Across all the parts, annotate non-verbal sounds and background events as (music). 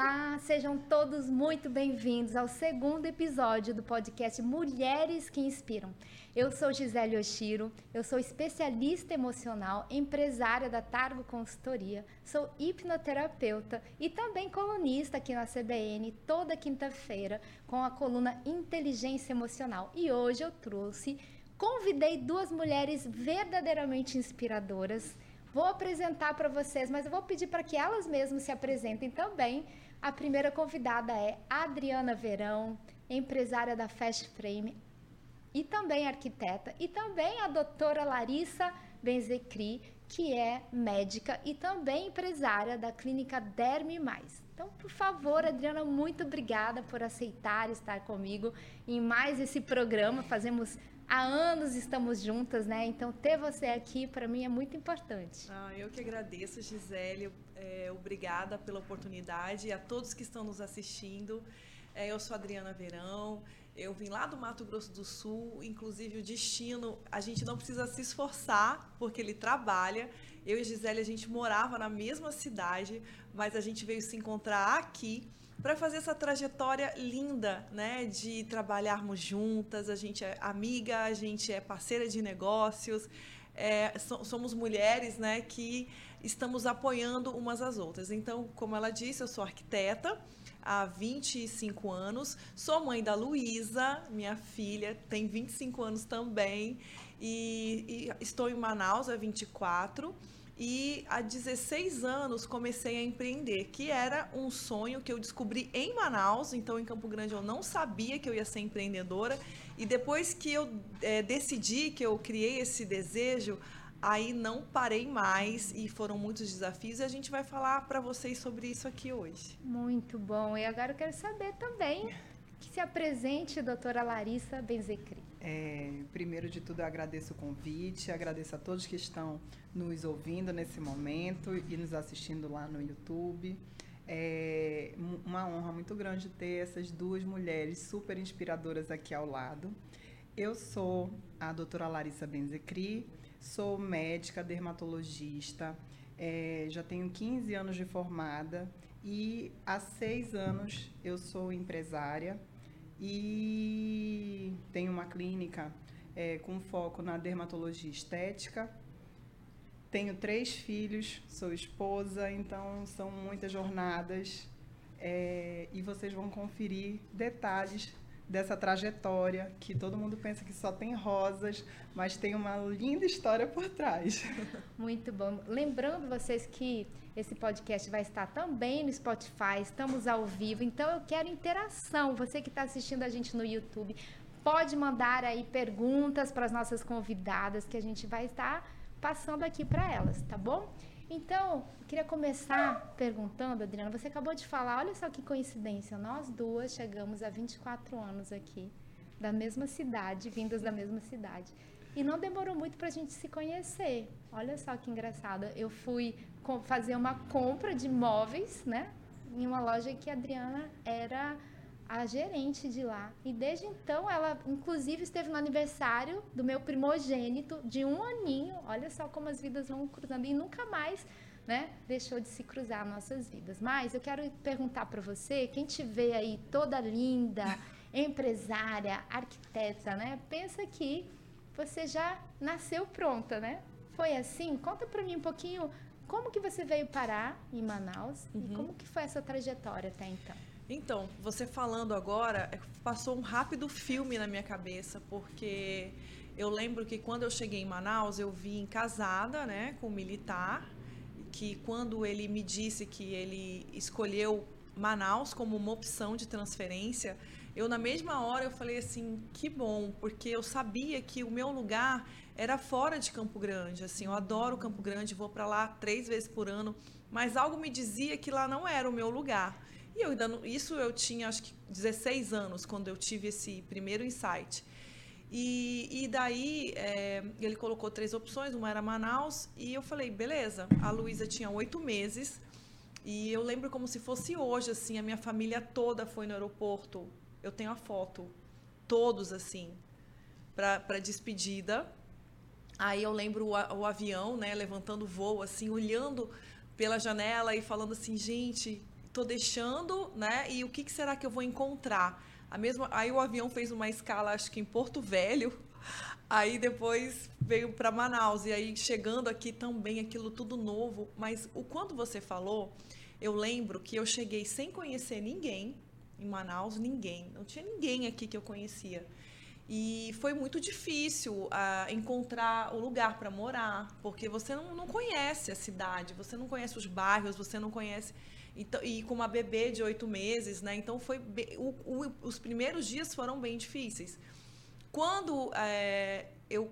Olá, sejam todos muito bem-vindos ao segundo episódio do podcast Mulheres que Inspiram. Eu sou Gisele Oshiro, eu sou especialista emocional, empresária da Targo Consultoria, sou hipnoterapeuta e também colunista aqui na CBN toda quinta-feira com a coluna Inteligência Emocional. E hoje eu trouxe, convidei duas mulheres verdadeiramente inspiradoras Vou apresentar para vocês, mas eu vou pedir para que elas mesmas se apresentem também. A primeira convidada é Adriana Verão, empresária da Fast Frame e também arquiteta, e também a doutora Larissa Benzecri, que é médica e também empresária da clínica Derme Mais. Então, por favor, Adriana, muito obrigada por aceitar estar comigo em mais esse programa. Fazemos há anos estamos juntas, né? Então ter você aqui para mim é muito importante. Ah, eu que agradeço, Gisele. É, obrigada pela oportunidade e a todos que estão nos assistindo. É, eu sou Adriana Verão. Eu vim lá do Mato Grosso do Sul, inclusive o destino, a gente não precisa se esforçar, porque ele trabalha. Eu e Gisele, a gente morava na mesma cidade, mas a gente veio se encontrar aqui para fazer essa trajetória linda, né, de trabalharmos juntas. A gente é amiga, a gente é parceira de negócios, é, somos mulheres, né, que estamos apoiando umas às outras. Então, como ela disse, eu sou arquiteta há 25 anos, sou mãe da Luísa, minha filha, tem 25 anos também, e, e estou em Manaus há 24 e há 16 anos comecei a empreender, que era um sonho que eu descobri em Manaus. Então, em Campo Grande, eu não sabia que eu ia ser empreendedora. E depois que eu é, decidi, que eu criei esse desejo, aí não parei mais e foram muitos desafios. E a gente vai falar para vocês sobre isso aqui hoje. Muito bom. E agora eu quero saber também que se apresente, doutora Larissa Benzecri. É, primeiro de tudo, eu agradeço o convite, agradeço a todos que estão nos ouvindo nesse momento e nos assistindo lá no YouTube. É uma honra muito grande ter essas duas mulheres super inspiradoras aqui ao lado. Eu sou a doutora Larissa Benzecri, sou médica dermatologista, é, já tenho 15 anos de formada e há seis anos eu sou empresária e tenho uma clínica é, com foco na dermatologia estética. Tenho três filhos, sou esposa, então são muitas jornadas é, e vocês vão conferir detalhes dessa trajetória que todo mundo pensa que só tem rosas, mas tem uma linda história por trás. (laughs) Muito bom. Lembrando vocês que esse podcast vai estar também no Spotify, estamos ao vivo, então eu quero interação. Você que está assistindo a gente no YouTube, pode mandar aí perguntas para as nossas convidadas que a gente vai estar passando aqui para elas, tá bom? Então, queria começar perguntando, Adriana, você acabou de falar, olha só que coincidência, nós duas chegamos há 24 anos aqui, da mesma cidade, vindas da mesma cidade. E não demorou muito para a gente se conhecer. Olha só que engraçado. Eu fui fazer uma compra de móveis, né? Em uma loja que a Adriana era a gerente de lá. E desde então, ela, inclusive, esteve no aniversário do meu primogênito, de um aninho. Olha só como as vidas vão cruzando. E nunca mais né, deixou de se cruzar nossas vidas. Mas eu quero perguntar para você, quem te vê aí toda linda, (laughs) empresária, arquiteta, né? Pensa que você já nasceu pronta, né? Foi assim? Conta para mim um pouquinho como que você veio parar em Manaus uhum. e como que foi essa trajetória até então. Então, você falando agora, é, passou um rápido filme na minha cabeça, porque eu lembro que quando eu cheguei em Manaus, eu vim casada, né, com um militar, que quando ele me disse que ele escolheu Manaus como uma opção de transferência, eu na mesma hora eu falei assim, que bom, porque eu sabia que o meu lugar era fora de Campo Grande, assim, eu adoro Campo Grande, vou para lá três vezes por ano, mas algo me dizia que lá não era o meu lugar. E eu ainda isso eu tinha acho que 16 anos quando eu tive esse primeiro insight. E, e daí é, ele colocou três opções, uma era Manaus, e eu falei, beleza. A Luísa tinha oito meses, e eu lembro como se fosse hoje, assim, a minha família toda foi no aeroporto. Eu tenho a foto, todos assim, para despedida. Aí eu lembro o, o avião, né, levantando voo, assim, olhando pela janela e falando assim, gente, tô deixando, né? E o que, que será que eu vou encontrar? A mesma, aí o avião fez uma escala, acho que em Porto Velho. (laughs) Aí depois veio para Manaus e aí chegando aqui também aquilo tudo novo, mas o quanto você falou, eu lembro que eu cheguei sem conhecer ninguém em Manaus, ninguém, não tinha ninguém aqui que eu conhecia. E foi muito difícil uh, encontrar o lugar para morar, porque você não, não conhece a cidade, você não conhece os bairros, você não conhece. Então, e com uma bebê de oito meses, né? Então foi o, o, os primeiros dias foram bem difíceis. Quando é, eu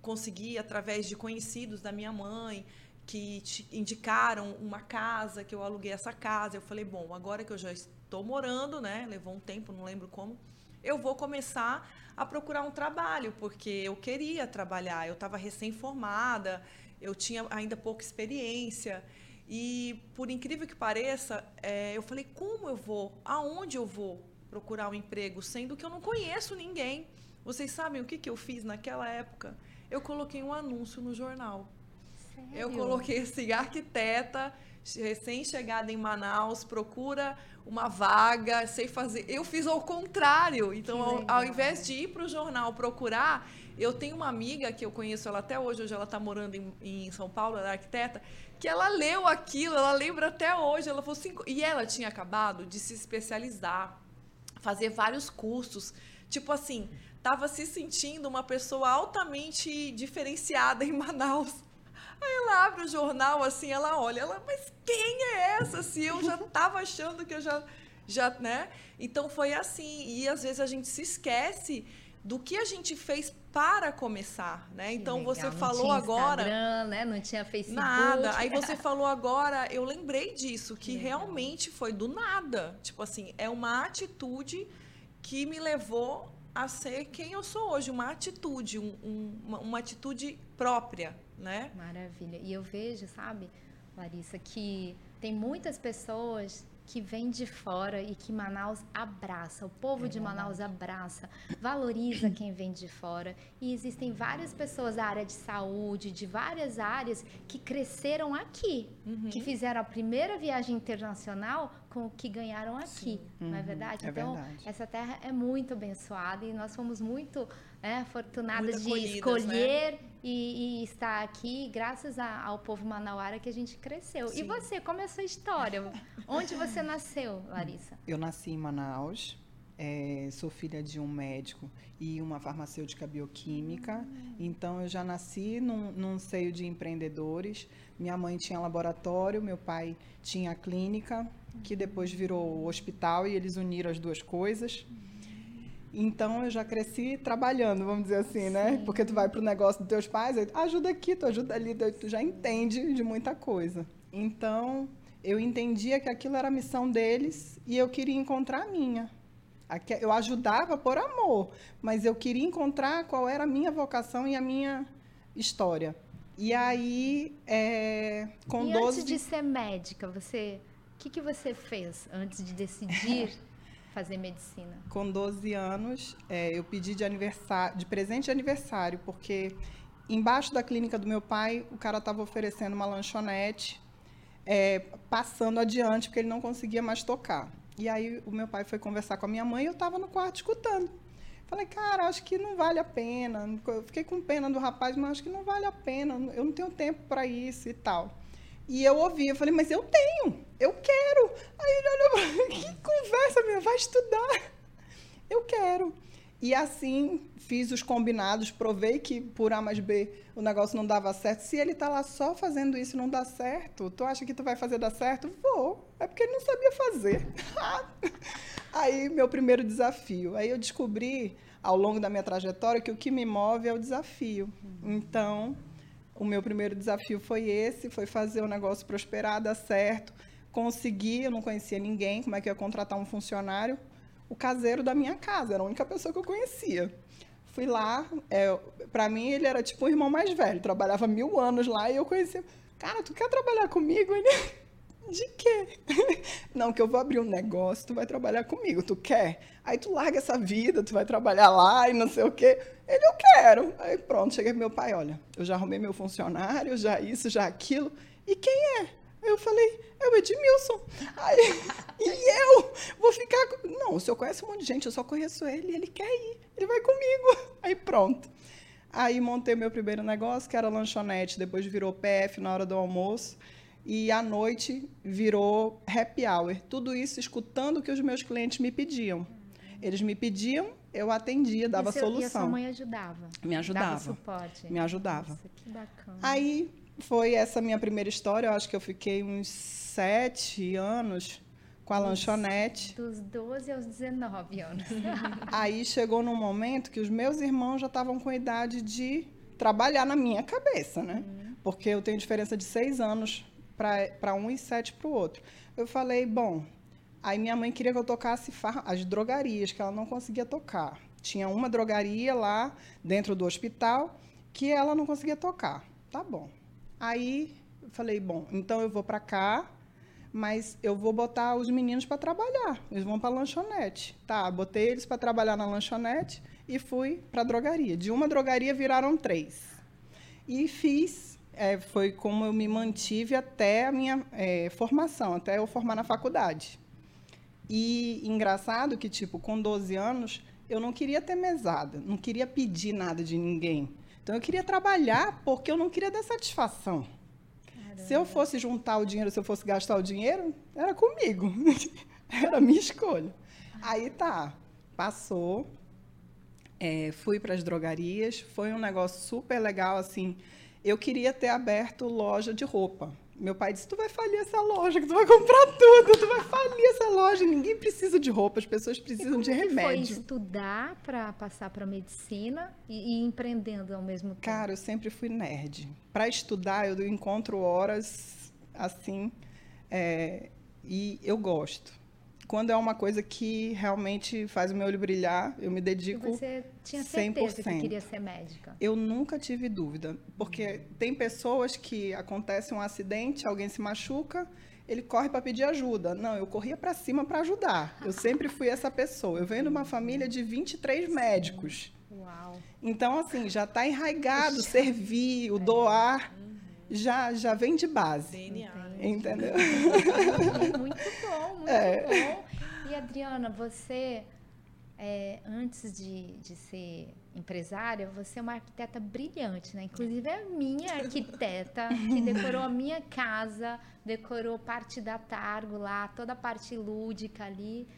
consegui, através de conhecidos da minha mãe, que indicaram uma casa, que eu aluguei essa casa, eu falei, bom, agora que eu já estou morando, né? Levou um tempo, não lembro como, eu vou começar a procurar um trabalho, porque eu queria trabalhar, eu estava recém-formada, eu tinha ainda pouca experiência. E, por incrível que pareça, é, eu falei: como eu vou? Aonde eu vou procurar um emprego? Sendo que eu não conheço ninguém. Vocês sabem o que, que eu fiz naquela época? Eu coloquei um anúncio no jornal. Sério? Eu coloquei assim: arquiteta, recém-chegada em Manaus, procura uma vaga, sei fazer. Eu fiz ao contrário. Então, ao, ao invés de ir para o jornal procurar, eu tenho uma amiga que eu conheço ela até hoje, hoje ela está morando em, em, São Paulo, ela é arquiteta, que ela leu aquilo, ela lembra até hoje. Ela falou assim, e ela tinha acabado de se especializar, fazer vários cursos. Tipo assim, estava se sentindo uma pessoa altamente diferenciada (laughs) em Manaus. Aí ela abre o jornal assim, ela olha, ela, mas quem é essa? Se eu já (laughs) estava achando que eu já, já, né? Então foi assim. E às vezes a gente se esquece do que a gente fez para começar, né? Então você não falou tinha agora, Instagram, né? Não tinha Facebook. Nada. Aí (laughs) você falou agora, eu lembrei disso que legal. realmente foi do nada. Tipo assim, é uma atitude que me levou a ser quem eu sou hoje, uma atitude, um, um, uma, uma atitude própria, né? Maravilha. E eu vejo, sabe, Larissa, que tem muitas pessoas que vem de fora e que Manaus abraça, o povo é de Manaus abraça, valoriza quem vem de fora. E existem várias pessoas da área de saúde, de várias áreas, que cresceram aqui, uhum. que fizeram a primeira viagem internacional com o que ganharam aqui, Sim. não é uhum. verdade? É então, verdade. essa terra é muito abençoada e nós fomos muito é, de escolher. Né? e, e estar aqui graças a, ao povo manauara que a gente cresceu. Sim. E você, como é a sua história? Onde você (laughs) nasceu, Larissa? Eu nasci em Manaus. É, sou filha de um médico e uma farmacêutica bioquímica. Hum. Então, eu já nasci num, num seio de empreendedores. Minha mãe tinha laboratório, meu pai tinha clínica, que depois virou hospital e eles uniram as duas coisas. Então eu já cresci trabalhando, vamos dizer assim, né? Sim. Porque tu vai pro negócio dos teus pais, aí, ajuda aqui, tu ajuda ali, tu já entende de muita coisa. Então eu entendia que aquilo era a missão deles e eu queria encontrar a minha. Eu ajudava por amor, mas eu queria encontrar qual era a minha vocação e a minha história. E aí, é, com e 12... antes de ser médica, você, que, que você fez antes de decidir (laughs) fazer medicina? Com 12 anos, é, eu pedi de aniversário, de presente de aniversário, porque embaixo da clínica do meu pai, o cara estava oferecendo uma lanchonete, é, passando adiante, porque ele não conseguia mais tocar. E aí o meu pai foi conversar com a minha mãe e eu estava no quarto escutando. Falei, cara, acho que não vale a pena. Eu fiquei com pena do rapaz, mas acho que não vale a pena. Eu não tenho tempo para isso e tal. E eu ouvi, eu falei, mas eu tenho, eu quero. Aí ele olhou que conversa, minha, vai estudar. Eu quero. E assim fiz os combinados, provei que por A mais B o negócio não dava certo. Se ele está lá só fazendo isso e não dá certo, tu acha que tu vai fazer dar certo? Vou. É porque ele não sabia fazer. (laughs) Aí meu primeiro desafio. Aí eu descobri ao longo da minha trajetória que o que me move é o desafio. Então, o meu primeiro desafio foi esse, foi fazer o negócio prosperar, dar certo. Consegui, eu não conhecia ninguém, como é que eu ia contratar um funcionário? O caseiro da minha casa, era a única pessoa que eu conhecia. Fui lá, é, para mim ele era tipo um irmão mais velho, trabalhava mil anos lá e eu conhecia. Cara, tu quer trabalhar comigo? Ele, de quê? (laughs) Não, que eu vou abrir um negócio, tu vai trabalhar comigo, tu quer? Aí tu larga essa vida, tu vai trabalhar lá e não sei o quê. Ele, eu quero. Aí pronto, cheguei pro meu pai, olha, eu já arrumei meu funcionário, já isso, já aquilo. E quem é? Eu falei, é o Edmilson. Aí, (laughs) e eu vou ficar. Não, o senhor conhece um monte de gente, eu só conheço ele, ele quer ir, ele vai comigo. (laughs) Aí pronto. Aí montei meu primeiro negócio, que era lanchonete, depois virou PF na hora do almoço. E à noite virou happy hour. Tudo isso escutando o que os meus clientes me pediam. Eles me pediam, eu atendia, dava e seu, solução. E a sua mãe ajudava? Me ajudava. Dava suporte? Me ajudava. Nossa, que bacana. Aí foi essa minha primeira história. Eu acho que eu fiquei uns sete anos com a lanchonete. Dos 12 aos 19 anos. (laughs) Aí chegou num momento que os meus irmãos já estavam com a idade de trabalhar na minha cabeça, né? Uhum. Porque eu tenho diferença de seis anos para um e sete para o outro. Eu falei, bom, aí minha mãe queria que eu tocasse as drogarias, que ela não conseguia tocar. Tinha uma drogaria lá dentro do hospital que ela não conseguia tocar. Tá bom. Aí eu falei, bom, então eu vou para cá, mas eu vou botar os meninos para trabalhar. Eles vão para a lanchonete. Tá, botei eles para trabalhar na lanchonete e fui para a drogaria. De uma drogaria viraram três. E fiz é, foi como eu me mantive até a minha é, formação, até eu formar na faculdade. E engraçado que, tipo, com 12 anos, eu não queria ter mesada, não queria pedir nada de ninguém. Então, eu queria trabalhar porque eu não queria dar satisfação. Caramba. Se eu fosse juntar o dinheiro, se eu fosse gastar o dinheiro, era comigo. (laughs) era a minha escolha. Aí tá, passou, é, fui para as drogarias, foi um negócio super legal, assim eu queria ter aberto loja de roupa. Meu pai disse: Tu vai falir essa loja, que tu vai comprar tudo, tu vai falir essa loja. Ninguém precisa de roupa, as pessoas precisam de remédio. Foi estudar para passar para medicina e, e, empreendendo ao mesmo tempo? Cara, eu sempre fui nerd. Para estudar, eu encontro horas assim, é, e eu gosto quando é uma coisa que realmente faz o meu olho brilhar, eu me dedico e você tinha certeza 100%. que queria ser médica? Eu nunca tive dúvida, porque tem pessoas que acontece um acidente, alguém se machuca, ele corre para pedir ajuda. Não, eu corria para cima para ajudar. Eu (laughs) sempre fui essa pessoa. Eu venho de uma família de 23 Sim. médicos. Uau. Então, assim, já está enraigado servir, o (laughs) doar. Uhum. Já, já vem de base. DNA. Entendeu? (laughs) muito bom, muito é. bom. E Adriana, você, é, antes de, de ser empresária, você é uma arquiteta brilhante, né? Inclusive é a minha arquiteta que (laughs) decorou a minha casa, decorou parte da Targo lá, toda a parte lúdica ali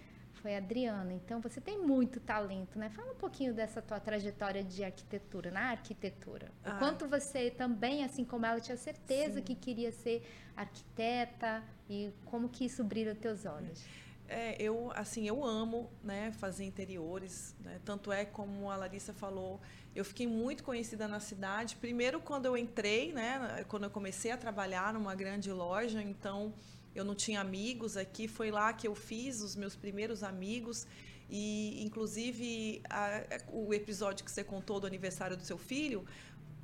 foi a Adriana. Então você tem muito talento, né? Fala um pouquinho dessa tua trajetória de arquitetura, na arquitetura. Ah. O quanto você também, assim como ela, tinha certeza Sim. que queria ser arquiteta e como que isso brilha os teus olhos. É, eu assim eu amo né fazer interiores né? tanto é como a Larissa falou eu fiquei muito conhecida na cidade primeiro quando eu entrei né quando eu comecei a trabalhar numa grande loja então eu não tinha amigos aqui, foi lá que eu fiz os meus primeiros amigos. E, inclusive, a, o episódio que você contou do aniversário do seu filho,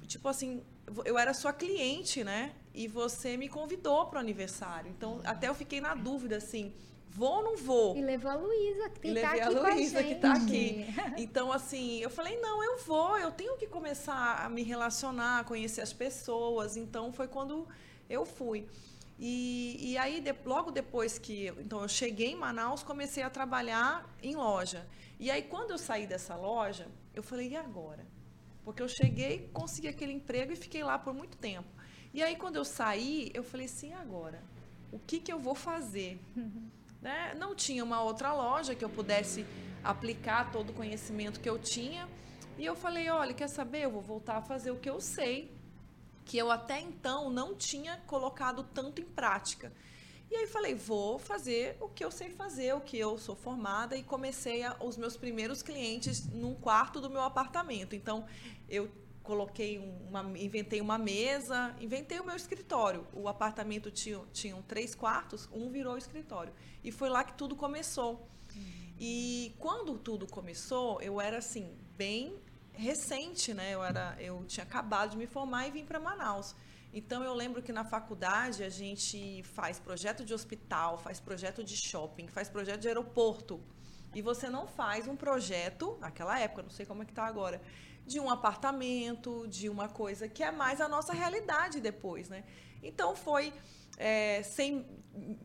tipo assim, eu era sua cliente, né? E você me convidou para o aniversário. Então, até eu fiquei na dúvida, assim, vou ou não vou? E levou a Luísa, que está aqui a Luísa, que está aqui. (laughs) Então, assim, eu falei, não, eu vou, eu tenho que começar a me relacionar, conhecer as pessoas. Então, foi quando eu fui. E, e aí, de, logo depois que então eu cheguei em Manaus, comecei a trabalhar em loja. E aí, quando eu saí dessa loja, eu falei, e agora? Porque eu cheguei, consegui aquele emprego e fiquei lá por muito tempo. E aí, quando eu saí, eu falei assim, agora? O que, que eu vou fazer? Né? Não tinha uma outra loja que eu pudesse aplicar todo o conhecimento que eu tinha. E eu falei, olha, quer saber? Eu vou voltar a fazer o que eu sei, que eu até então não tinha colocado tanto em prática. E aí falei, vou fazer o que eu sei fazer, o que eu sou formada e comecei a, os meus primeiros clientes num quarto do meu apartamento. Então eu coloquei uma, inventei uma mesa, inventei o meu escritório. O apartamento tinha, tinha três quartos, um virou escritório. E foi lá que tudo começou. E quando tudo começou, eu era assim, bem recente, né? Eu, era, eu tinha acabado de me formar e vim para Manaus. Então eu lembro que na faculdade a gente faz projeto de hospital, faz projeto de shopping, faz projeto de aeroporto. E você não faz um projeto, naquela época, não sei como é que está agora, de um apartamento, de uma coisa que é mais a nossa realidade depois, né? Então foi é, sem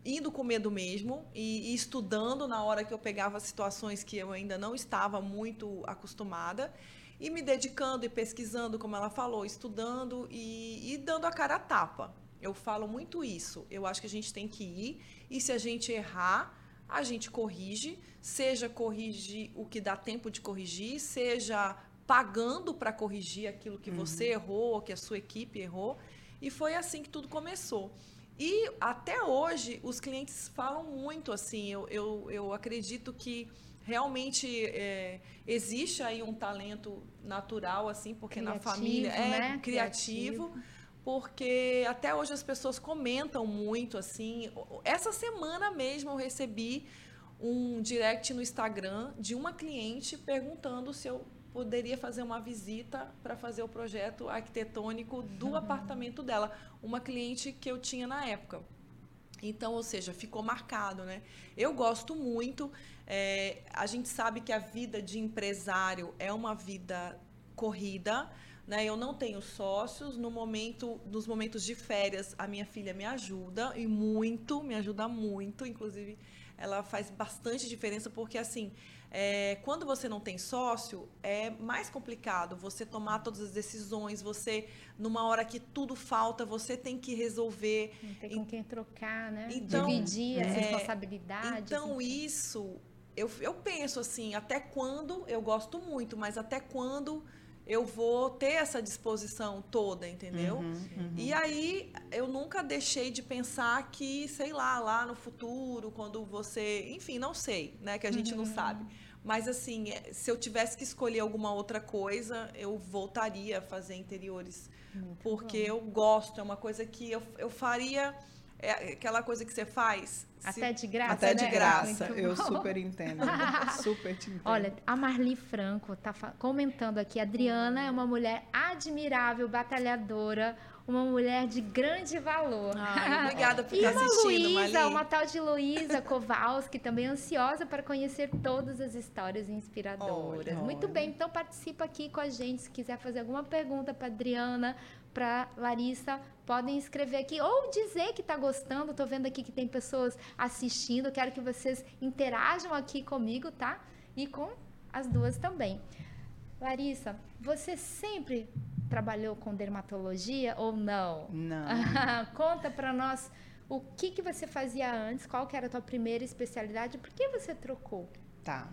indo com medo mesmo e, e, estudando na hora que eu pegava situações que eu ainda não estava muito acostumada e me dedicando e pesquisando, como ela falou, estudando e, e dando a cara a tapa. Eu falo muito isso. Eu acho que a gente tem que ir e se a gente errar, a gente corrige, seja corrigir o que dá tempo de corrigir, seja pagando para corrigir aquilo que uhum. você errou, que a sua equipe errou. E foi assim que tudo começou. E até hoje os clientes falam muito assim. Eu, eu, eu acredito que realmente é, existe aí um talento natural assim, porque criativo, na família é né? criativo, criativo, porque até hoje as pessoas comentam muito assim. Essa semana mesmo eu recebi um direct no Instagram de uma cliente perguntando se eu poderia fazer uma visita para fazer o projeto arquitetônico do uhum. apartamento dela, uma cliente que eu tinha na época. Então, ou seja, ficou marcado, né? Eu gosto muito. É, a gente sabe que a vida de empresário é uma vida corrida, né? Eu não tenho sócios. No momento, nos momentos de férias, a minha filha me ajuda e muito, me ajuda muito. Inclusive, ela faz bastante diferença porque assim é, quando você não tem sócio, é mais complicado você tomar todas as decisões, você, numa hora que tudo falta, você tem que resolver. Não tem com quem trocar, né? Então, Dividir as é, responsabilidades. Então, isso, eu, eu penso assim, até quando, eu gosto muito, mas até quando eu vou ter essa disposição toda, entendeu? Uhum, uhum. E aí eu nunca deixei de pensar que, sei lá, lá no futuro, quando você, enfim, não sei, né, que a gente uhum. não sabe. Mas assim, é, se eu tivesse que escolher alguma outra coisa, eu voltaria a fazer interiores, Muito porque bom. eu gosto, é uma coisa que eu, eu faria é aquela coisa que você faz. Até de graça. Até de né? graça. Eu super entendo. (laughs) super te entendo. Olha, a Marli Franco está comentando aqui. A Adriana é uma mulher admirável, batalhadora, uma mulher de grande valor. (laughs) Obrigada por estar assistindo, E uma Luísa, uma tal de Luísa Kowalski, também ansiosa para conhecer todas as histórias inspiradoras. Olha, Muito olha. bem, então participa aqui com a gente. Se quiser fazer alguma pergunta para Adriana, para Larissa, podem escrever aqui ou dizer que está gostando. Estou vendo aqui que tem pessoas assistindo. Quero que vocês interajam aqui comigo, tá? E com as duas também. Larissa, você sempre trabalhou com dermatologia ou não? Não. (laughs) Conta para nós o que, que você fazia antes, qual que era a tua primeira especialidade, por que você trocou? Tá.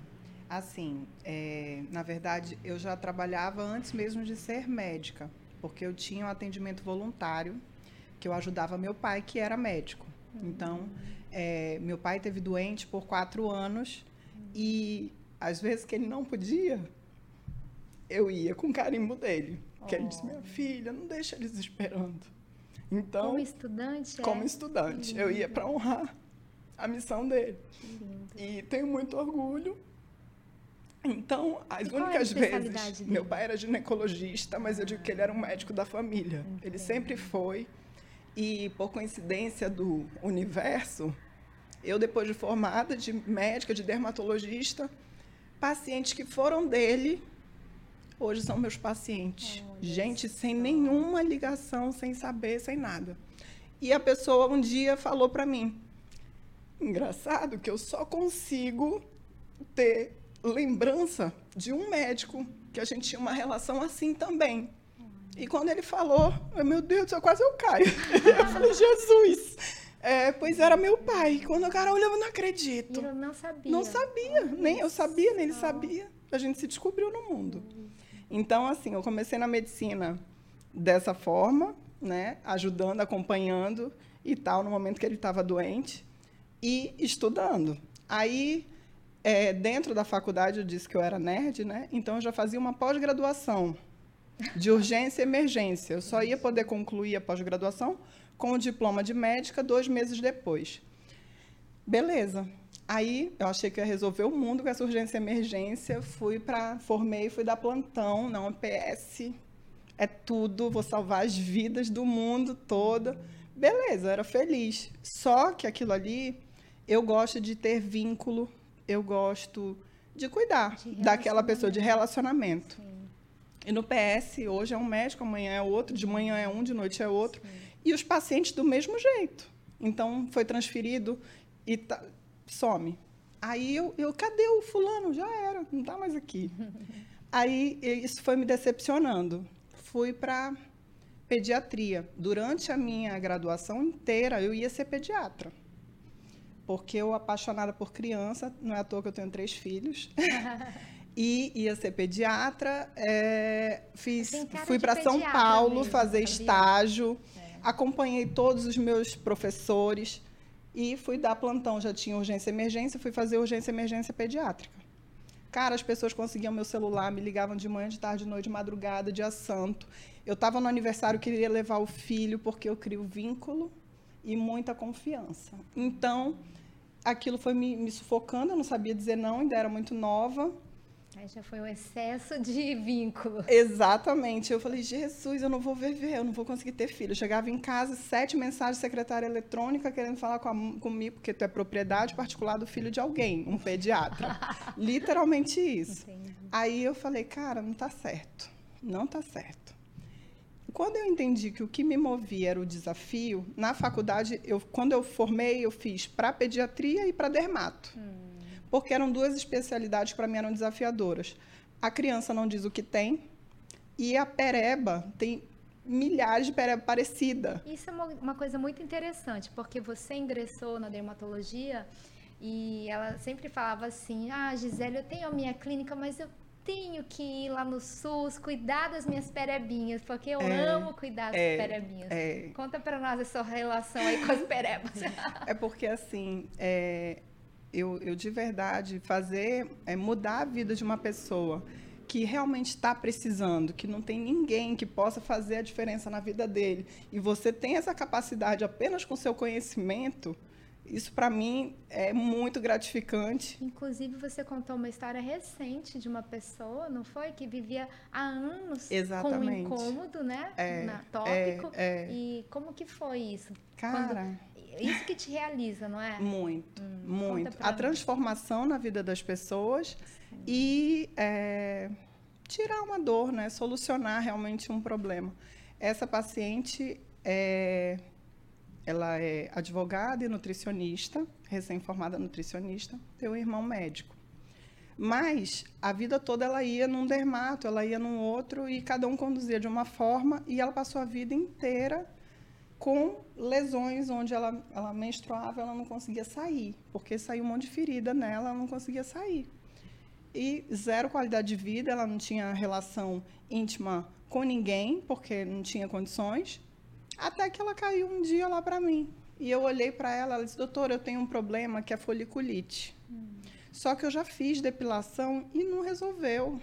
Assim, é, na verdade, eu já trabalhava antes mesmo de ser médica, porque eu tinha um atendimento voluntário que eu ajudava meu pai, que era médico. Então, é, meu pai teve doente por quatro anos e às vezes que ele não podia, eu ia com o carimbo dele. Que ele disse, minha oh. filha, não deixa eles esperando. Então, como estudante? É? Como estudante. Eu ia para honrar a missão dele. E tenho muito orgulho. Então, as e únicas vezes. Dele? Meu pai era ginecologista, mas eu digo que ele era um médico da família. Entendi. Ele sempre foi. E, por coincidência do universo, eu, depois de formada de médica, de dermatologista, pacientes que foram dele hoje são meus pacientes. Gente sem nenhuma ligação, sem saber, sem nada. E a pessoa um dia falou para mim: engraçado que eu só consigo ter lembrança de um médico que a gente tinha uma relação assim também. E quando ele falou, meu Deus do céu, quase eu caio. (laughs) eu falei, Jesus! É, pois era meu pai. Quando o cara olhava, eu não acredito. Eu não sabia. Não sabia. Nem eu sabia, nem ele sabia. A gente se descobriu no mundo. Então, assim, eu comecei na medicina dessa forma, né, ajudando, acompanhando e tal, no momento que ele estava doente, e estudando. Aí, é, dentro da faculdade, eu disse que eu era nerd, né? Então, eu já fazia uma pós-graduação de urgência e emergência. Eu só ia poder concluir a pós-graduação com o diploma de médica dois meses depois. Beleza. Aí eu achei que ia resolver o mundo com essa urgência e emergência. Fui para. Formei, fui dar plantão, não PS. É tudo, vou salvar as vidas do mundo todo. Beleza, eu era feliz. Só que aquilo ali, eu gosto de ter vínculo, eu gosto de cuidar de daquela pessoa, de relacionamento. Sim. E no PS, hoje é um médico, amanhã é outro, de manhã é um, de noite é outro. Sim. E os pacientes do mesmo jeito. Então foi transferido e tá, some. Aí eu, eu, cadê o fulano? Já era, não está mais aqui. (laughs) Aí isso foi me decepcionando. Fui para pediatria. Durante a minha graduação inteira, eu ia ser pediatra. Porque eu, apaixonada por criança, não é à toa que eu tenho três filhos. (laughs) e ia ser pediatra. É, fiz, fui para São Paulo mesmo, fazer sabia? estágio. É. Acompanhei todos os meus professores e fui dar plantão. Já tinha urgência emergência, fui fazer urgência emergência pediátrica. Cara, as pessoas conseguiam meu celular, me ligavam de manhã, de tarde, de noite, de madrugada, dia santo. Eu estava no aniversário, queria levar o filho, porque eu crio vínculo e muita confiança. Então, aquilo foi me, me sufocando, eu não sabia dizer não, ainda era muito nova. Aí já foi um excesso de vínculo. Exatamente. Eu falei, Jesus, eu não vou viver, eu não vou conseguir ter filho. Eu chegava em casa, sete mensagens secretária eletrônica querendo falar com a, comigo, porque tu é propriedade particular do filho de alguém, um pediatra. (laughs) Literalmente isso. Entendi. Aí eu falei, cara, não tá certo. Não tá certo. Quando eu entendi que o que me movia era o desafio, na faculdade, eu, quando eu formei, eu fiz para pediatria e para dermato. Hum porque eram duas especialidades que para mim eram desafiadoras. A criança não diz o que tem e a pereba tem milhares de pereba parecida. Isso é uma, uma coisa muito interessante, porque você ingressou na dermatologia e ela sempre falava assim: "Ah, Gisele, eu tenho a minha clínica, mas eu tenho que ir lá no SUS cuidar das minhas perebinhas, porque eu é, amo cuidar das é, perebinhas. É. Conta para nós essa relação aí com as perebas. (laughs) É porque assim, é, eu, eu de verdade fazer é mudar a vida de uma pessoa que realmente está precisando, que não tem ninguém que possa fazer a diferença na vida dele, e você tem essa capacidade apenas com seu conhecimento, isso para mim é muito gratificante. Inclusive você contou uma história recente de uma pessoa, não foi, que vivia há anos Exatamente. com um incômodo, né, é, na tópico. É, é. E como que foi isso? Cara, Quando isso que te realiza, não é? Muito, hum, muito. A transformação na vida das pessoas Sim. e é, tirar uma dor, né? Solucionar realmente um problema. Essa paciente é, ela é advogada e nutricionista, recém-formada nutricionista, tem um irmão médico. Mas a vida toda ela ia num dermato, ela ia num outro e cada um conduzia de uma forma e ela passou a vida inteira com lesões onde ela, ela menstruava, ela não conseguia sair, porque saiu um monte de ferida nela, ela não conseguia sair. E zero qualidade de vida, ela não tinha relação íntima com ninguém, porque não tinha condições, até que ela caiu um dia lá para mim. E eu olhei para ela, ela disse: "Doutora, eu tenho um problema que é foliculite. Hum. Só que eu já fiz depilação e não resolveu.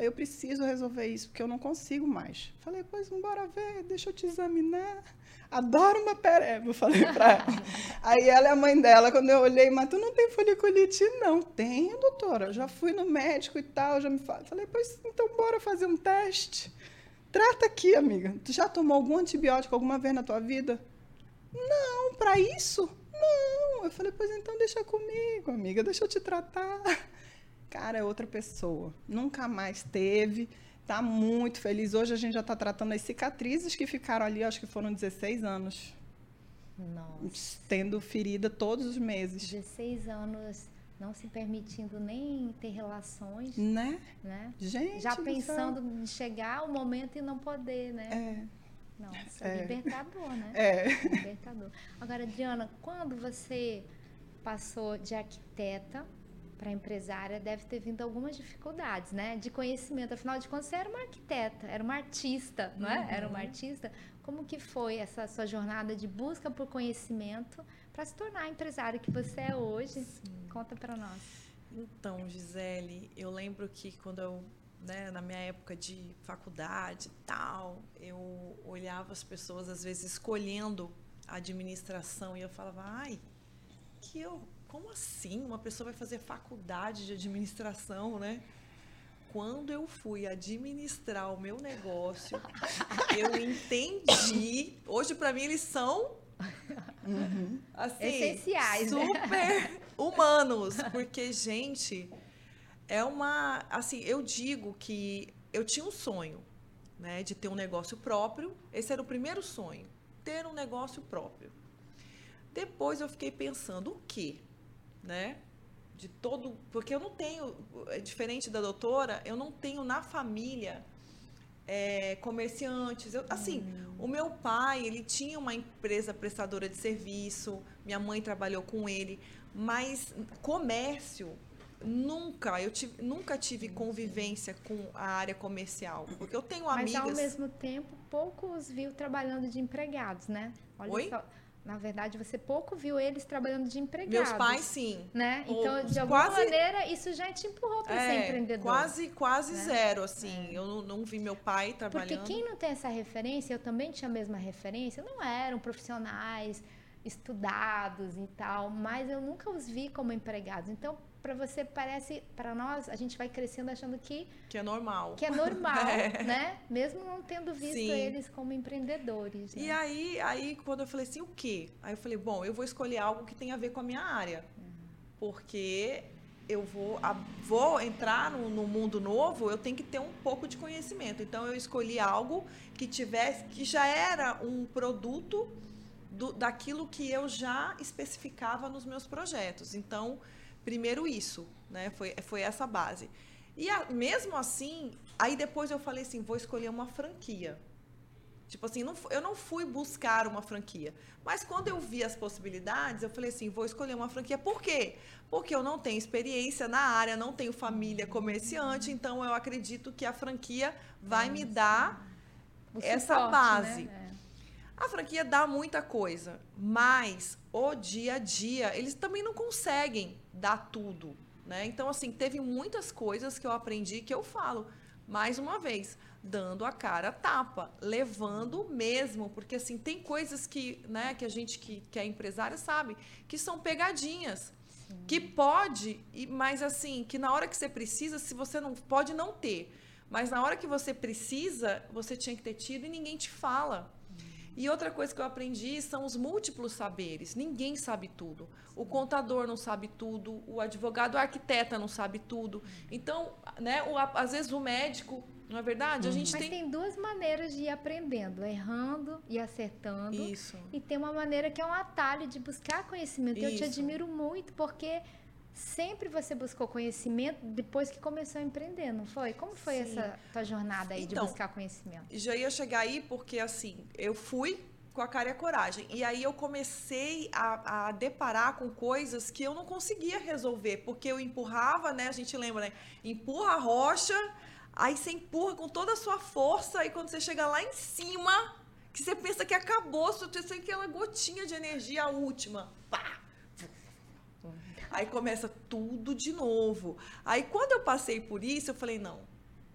Eu preciso resolver isso, porque eu não consigo mais. Falei, pois, bora ver, deixa eu te examinar adoro uma pereba, eu falei para ela. (laughs) Aí ela é a mãe dela, quando eu olhei, mas tu não tem foliculite? Não, tenho, doutora, já fui no médico e tal, já me falei. Falei, pois então bora fazer um teste. Trata aqui, amiga. Tu já tomou algum antibiótico alguma vez na tua vida? Não, para isso? Não. Eu falei, pois então deixa comigo, amiga, deixa eu te tratar. (laughs) Cara, é outra pessoa. Nunca mais teve Está muito feliz. Hoje a gente já está tratando as cicatrizes que ficaram ali, acho que foram 16 anos. Nossa. Tendo ferida todos os meses. 16 anos não se permitindo nem ter relações. Né? né? Gente. Já pensando em chegar o momento e não poder, né? É. Nossa, é. libertador, né? É. Libertador. Agora, Adriana, quando você passou de arquiteta para empresária deve ter vindo algumas dificuldades, né? De conhecimento. Afinal de contas, você era uma arquiteta, era uma artista, não é? Uhum. Era uma artista. Como que foi essa sua jornada de busca por conhecimento para se tornar a empresária que você é hoje? Sim. Conta para nós. Então, Gisele, eu lembro que quando eu, né, na minha época de faculdade e tal, eu olhava as pessoas às vezes escolhendo a administração e eu falava, ai, que eu como assim uma pessoa vai fazer faculdade de administração, né? Quando eu fui administrar o meu negócio, eu entendi. Hoje, para mim, eles são uhum. assim, essenciais, né? super né? humanos. Porque, gente, é uma. Assim, eu digo que eu tinha um sonho né, de ter um negócio próprio. Esse era o primeiro sonho, ter um negócio próprio. Depois eu fiquei pensando, o quê? Né? De todo. Porque eu não tenho, é diferente da doutora, eu não tenho na família é, comerciantes. Eu, assim, hum. o meu pai, ele tinha uma empresa prestadora de serviço, minha mãe trabalhou com ele, mas comércio nunca eu tive, nunca tive convivência com a área comercial porque eu tenho amigas mas ao mesmo tempo poucos viu trabalhando de empregados né Olha Oi? Só, na verdade, você pouco viu eles trabalhando de empregados. Meus pais, sim. Né? Então, de alguma quase, maneira, isso já te empurrou para é, ser empreendedor. Quase, quase né? zero, assim. É. Eu não, não, vi meu pai trabalhando. Porque quem não tem essa referência, eu também tinha a mesma referência, não eram profissionais estudados e tal, mas eu nunca os vi como empregados. Então, para você parece, para nós, a gente vai crescendo achando que que é normal. Que é normal, (laughs) é. né? Mesmo não tendo visto Sim. eles como empreendedores. Né? E aí, aí quando eu falei assim, o quê? Aí eu falei, bom, eu vou escolher algo que tenha a ver com a minha área. Uhum. Porque eu vou, a, vou entrar no, no, mundo novo, eu tenho que ter um pouco de conhecimento. Então eu escolhi algo que tivesse, que já era um produto do, daquilo que eu já especificava nos meus projetos. Então, primeiro isso, né? Foi, foi essa base. E a, mesmo assim, aí depois eu falei assim, vou escolher uma franquia. Tipo assim, não, eu não fui buscar uma franquia. Mas quando eu vi as possibilidades, eu falei assim, vou escolher uma franquia. Por quê? Porque eu não tenho experiência na área, não tenho família comerciante, então eu acredito que a franquia vai me dar essa suporte, base. Né? A franquia dá muita coisa, mas o dia a dia, eles também não conseguem dar tudo, né? Então, assim, teve muitas coisas que eu aprendi que eu falo, mais uma vez, dando a cara a tapa, levando mesmo, porque assim, tem coisas que, né, que a gente que, que é empresária sabe, que são pegadinhas. Sim. Que pode, mas assim, que na hora que você precisa, se você não pode não ter, mas na hora que você precisa, você tinha que ter tido e ninguém te fala. E outra coisa que eu aprendi são os múltiplos saberes. Ninguém sabe tudo. O contador não sabe tudo, o advogado, o arquiteta não sabe tudo. Então, né, o, às vezes o médico, não é verdade? A gente Mas tem... tem duas maneiras de ir aprendendo, errando e acertando. Isso. E tem uma maneira que é um atalho de buscar conhecimento. Isso. Eu te admiro muito porque sempre você buscou conhecimento depois que começou a empreender, não foi? Como foi Sim. essa tua jornada aí então, de buscar conhecimento? Já ia chegar aí porque, assim, eu fui com a cara e a coragem. E aí eu comecei a, a, deparar com coisas que eu não conseguia resolver, porque eu empurrava, né? A gente lembra, né? Empurra a rocha, aí você empurra com toda a sua força, e quando você chega lá em cima, que você pensa que acabou, só tem aquela gotinha de energia, última. Pá! Aí começa tudo de novo. Aí quando eu passei por isso, eu falei: não,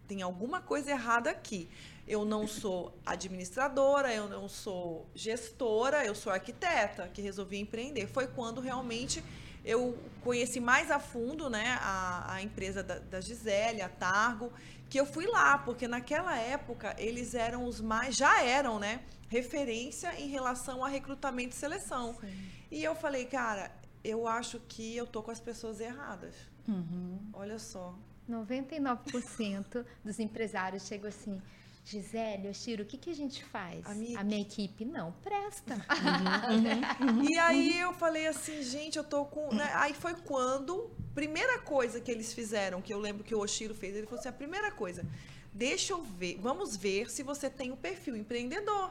tem alguma coisa errada aqui. Eu não sou administradora, eu não sou gestora, eu sou arquiteta que resolvi empreender. Foi quando realmente eu conheci mais a fundo né, a, a empresa da, da Gisele, a Targo, que eu fui lá, porque naquela época eles eram os mais, já eram, né, referência em relação a recrutamento e seleção. Sim. E eu falei, cara, eu acho que eu tô com as pessoas erradas. Uhum. Olha só. 99% dos empresários chegam assim. Gisele, eu Chiro, o que, que a gente faz? A minha, a minha equipe não presta. Uhum, (laughs) uhum, e aí eu falei assim, gente, eu tô com. Né? Aí foi quando, primeira coisa que eles fizeram, que eu lembro que o Oshiro fez, ele falou assim: a primeira coisa, deixa eu ver, vamos ver se você tem o perfil empreendedor.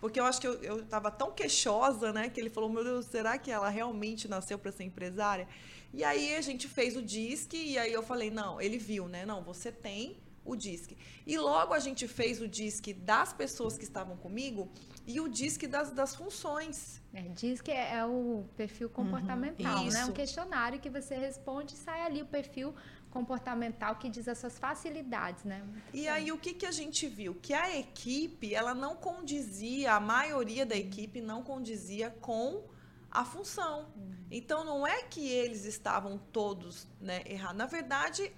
Porque eu acho que eu estava tão queixosa, né? Que ele falou, meu Deus, será que ela realmente nasceu para ser empresária? E aí a gente fez o DISC e aí eu falei, não, ele viu, né? Não, você tem o DISC. E logo a gente fez o DISC das pessoas que estavam comigo e o DISC das, das funções. É, DISC é, é o perfil uhum. comportamental, uhum, né? Um questionário que você responde e sai ali o perfil comportamental que diz as suas facilidades, né? E aí o que, que a gente viu? Que a equipe, ela não condizia, a maioria da equipe não condizia com a função. Uhum. Então não é que eles estavam todos né, errados. Na verdade,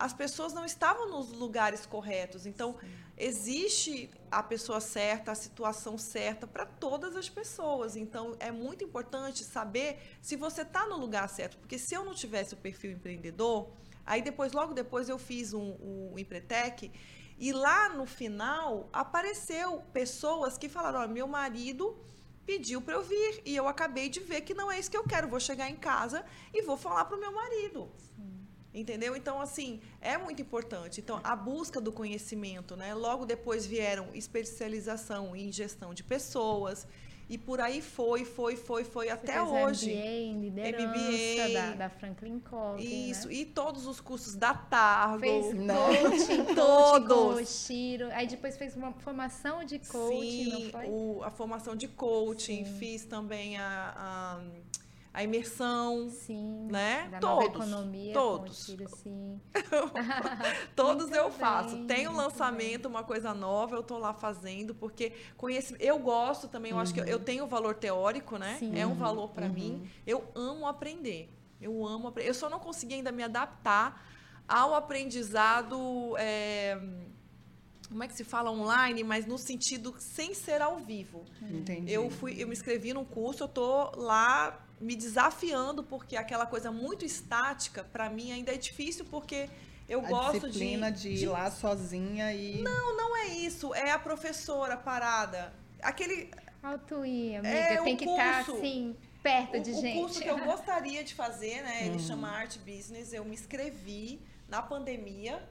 as pessoas não estavam nos lugares corretos. Então, Sim. existe a pessoa certa, a situação certa para todas as pessoas. Então, é muito importante saber se você está no lugar certo. Porque se eu não tivesse o perfil empreendedor, Aí depois, logo depois, eu fiz um, um Empretec e lá no final apareceu pessoas que falaram: meu marido pediu para eu vir e eu acabei de ver que não é isso que eu quero. Vou chegar em casa e vou falar pro meu marido. Sim. Entendeu? Então, assim, é muito importante. Então, a busca do conhecimento, né? Logo depois vieram especialização em gestão de pessoas. E por aí foi, foi, foi, foi Você até hoje. MBA liderança MBA, da, da Franklin Covey, né? Isso, né? e todos os cursos da Targo. Fez né? coaching, (laughs) todos. Coaching, aí depois fez uma formação de coaching, Sim? O, a formação de coaching, Sim. fiz também a, a a imersão, sim, né? Todos, economia, todos, tiro, sim. (laughs) todos muito eu faço. Tem um lançamento, bem. uma coisa nova, eu tô lá fazendo porque conheci, eu gosto também. Eu uhum. acho que eu, eu, uhum. tenho valor teórico, né? Sim. É um valor para uhum. mim. Eu amo aprender. Eu amo aprender. Eu só não consegui ainda me adaptar ao aprendizado. É, como é que se fala online, mas no sentido sem ser ao vivo. Entendi. Eu fui, eu me inscrevi num curso, eu tô lá me desafiando porque aquela coisa muito estática para mim ainda é difícil porque eu a gosto disciplina de, de ir lá sozinha e Não, não é isso, é a professora parada. Aquele Alto ir, amiga, é, tem que estar tá, assim perto o, de o gente. O curso que eu gostaria de fazer, né, ele hum. chama Art Business, eu me inscrevi na pandemia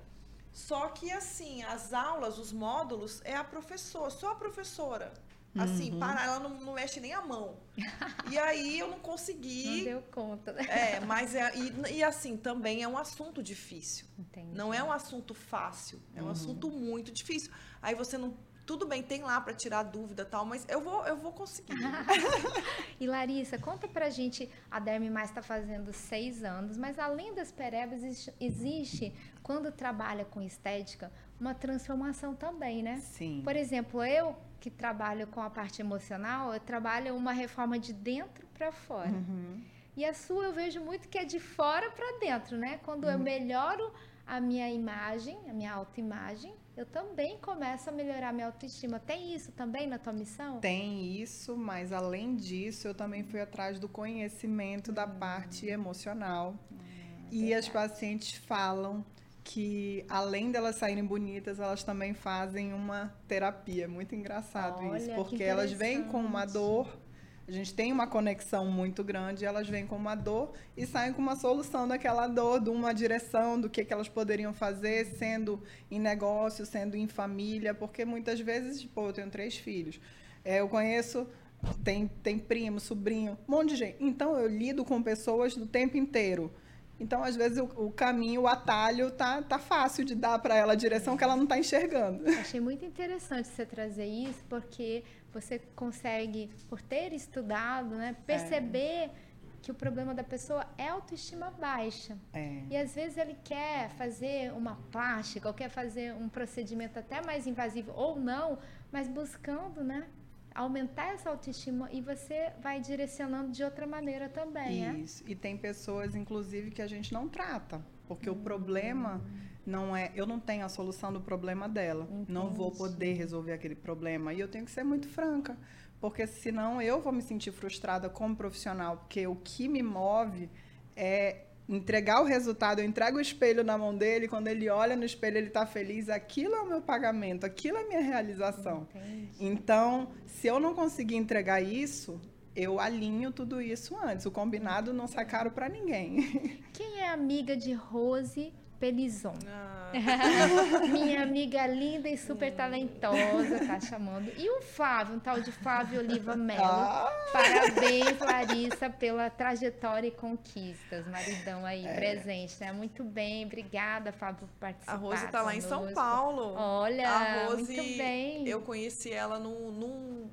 só que assim, as aulas, os módulos, é a professora, só a professora. Assim, uhum. para, ela não, não, mexe nem a mão. E aí eu não consegui. (laughs) Não deu conta. Né? É, mas é. E, e, assim, também é um assunto difícil. Entendi. Não é um assunto fácil. É um uhum. assunto muito difícil. Aí você não. Tudo bem, tem lá para tirar dúvida tal, mas eu vou, eu vou conseguir. (laughs) e Larissa, conta pra gente, a Derme Mais está fazendo seis anos, mas além das perebas, existe, existe quando trabalha com estética, uma transformação também, né? Sim. Por exemplo, eu que trabalho com a parte emocional, eu trabalho uma reforma de dentro para fora. Uhum. E a sua eu vejo muito que é de fora para dentro, né? Quando uhum. eu melhoro a minha imagem, a minha autoimagem, eu também começo a melhorar a minha autoestima. Tem isso também na tua missão? Tem isso, mas além disso, eu também fui atrás do conhecimento da parte emocional. Hum, e verdade. as pacientes falam que além delas saírem bonitas, elas também fazem uma terapia. Muito engraçado Olha, isso, porque elas vêm com uma dor, a gente tem uma conexão muito grande, elas vêm com uma dor e saem com uma solução daquela dor, de uma direção do que, que elas poderiam fazer, sendo em negócio, sendo em família, porque muitas vezes, pô, eu tenho três filhos. É, eu conheço tem, tem primo, sobrinho, um monte de gente. Então eu lido com pessoas do tempo inteiro. Então, às vezes, o, o, caminho, o atalho, tá, tá fácil de dar para ela a direção que ela não está enxergando. Achei muito interessante você trazer isso, porque você consegue, por ter estudado, né, perceber é. que o problema da pessoa é autoestima baixa. É. E às vezes ele quer fazer uma plástica, ou quer fazer um procedimento até mais invasivo, ou não, mas buscando, né? Aumentar essa autoestima e você vai direcionando de outra maneira também, né? Isso. É? E tem pessoas, inclusive, que a gente não trata, porque hum. o problema não é, eu não tenho a solução do problema dela, Entendi. não vou poder resolver aquele problema e eu tenho que ser muito franca, porque senão eu vou me sentir frustrada como profissional, porque o que me move é entregar o resultado, eu entrego o espelho na mão dele, quando ele olha no espelho, ele está feliz, aquilo é o meu pagamento, aquilo é a minha realização. Entendi. Então, se eu não conseguir entregar isso, eu alinho tudo isso antes. O combinado não sai caro para ninguém. (laughs) Quem é amiga de Rose Pelizon. Ah. (laughs) Minha amiga linda e super talentosa, tá chamando. E o Flávio, um tal de Flávio Oliva Mello. Ah. Parabéns, Larissa, pela trajetória e conquistas. Maridão aí é. presente, né? Muito bem, obrigada, Fábio, por participar. A Rose tá lá em São Paulo. Olha, a Rose, muito bem. Eu conheci ela num,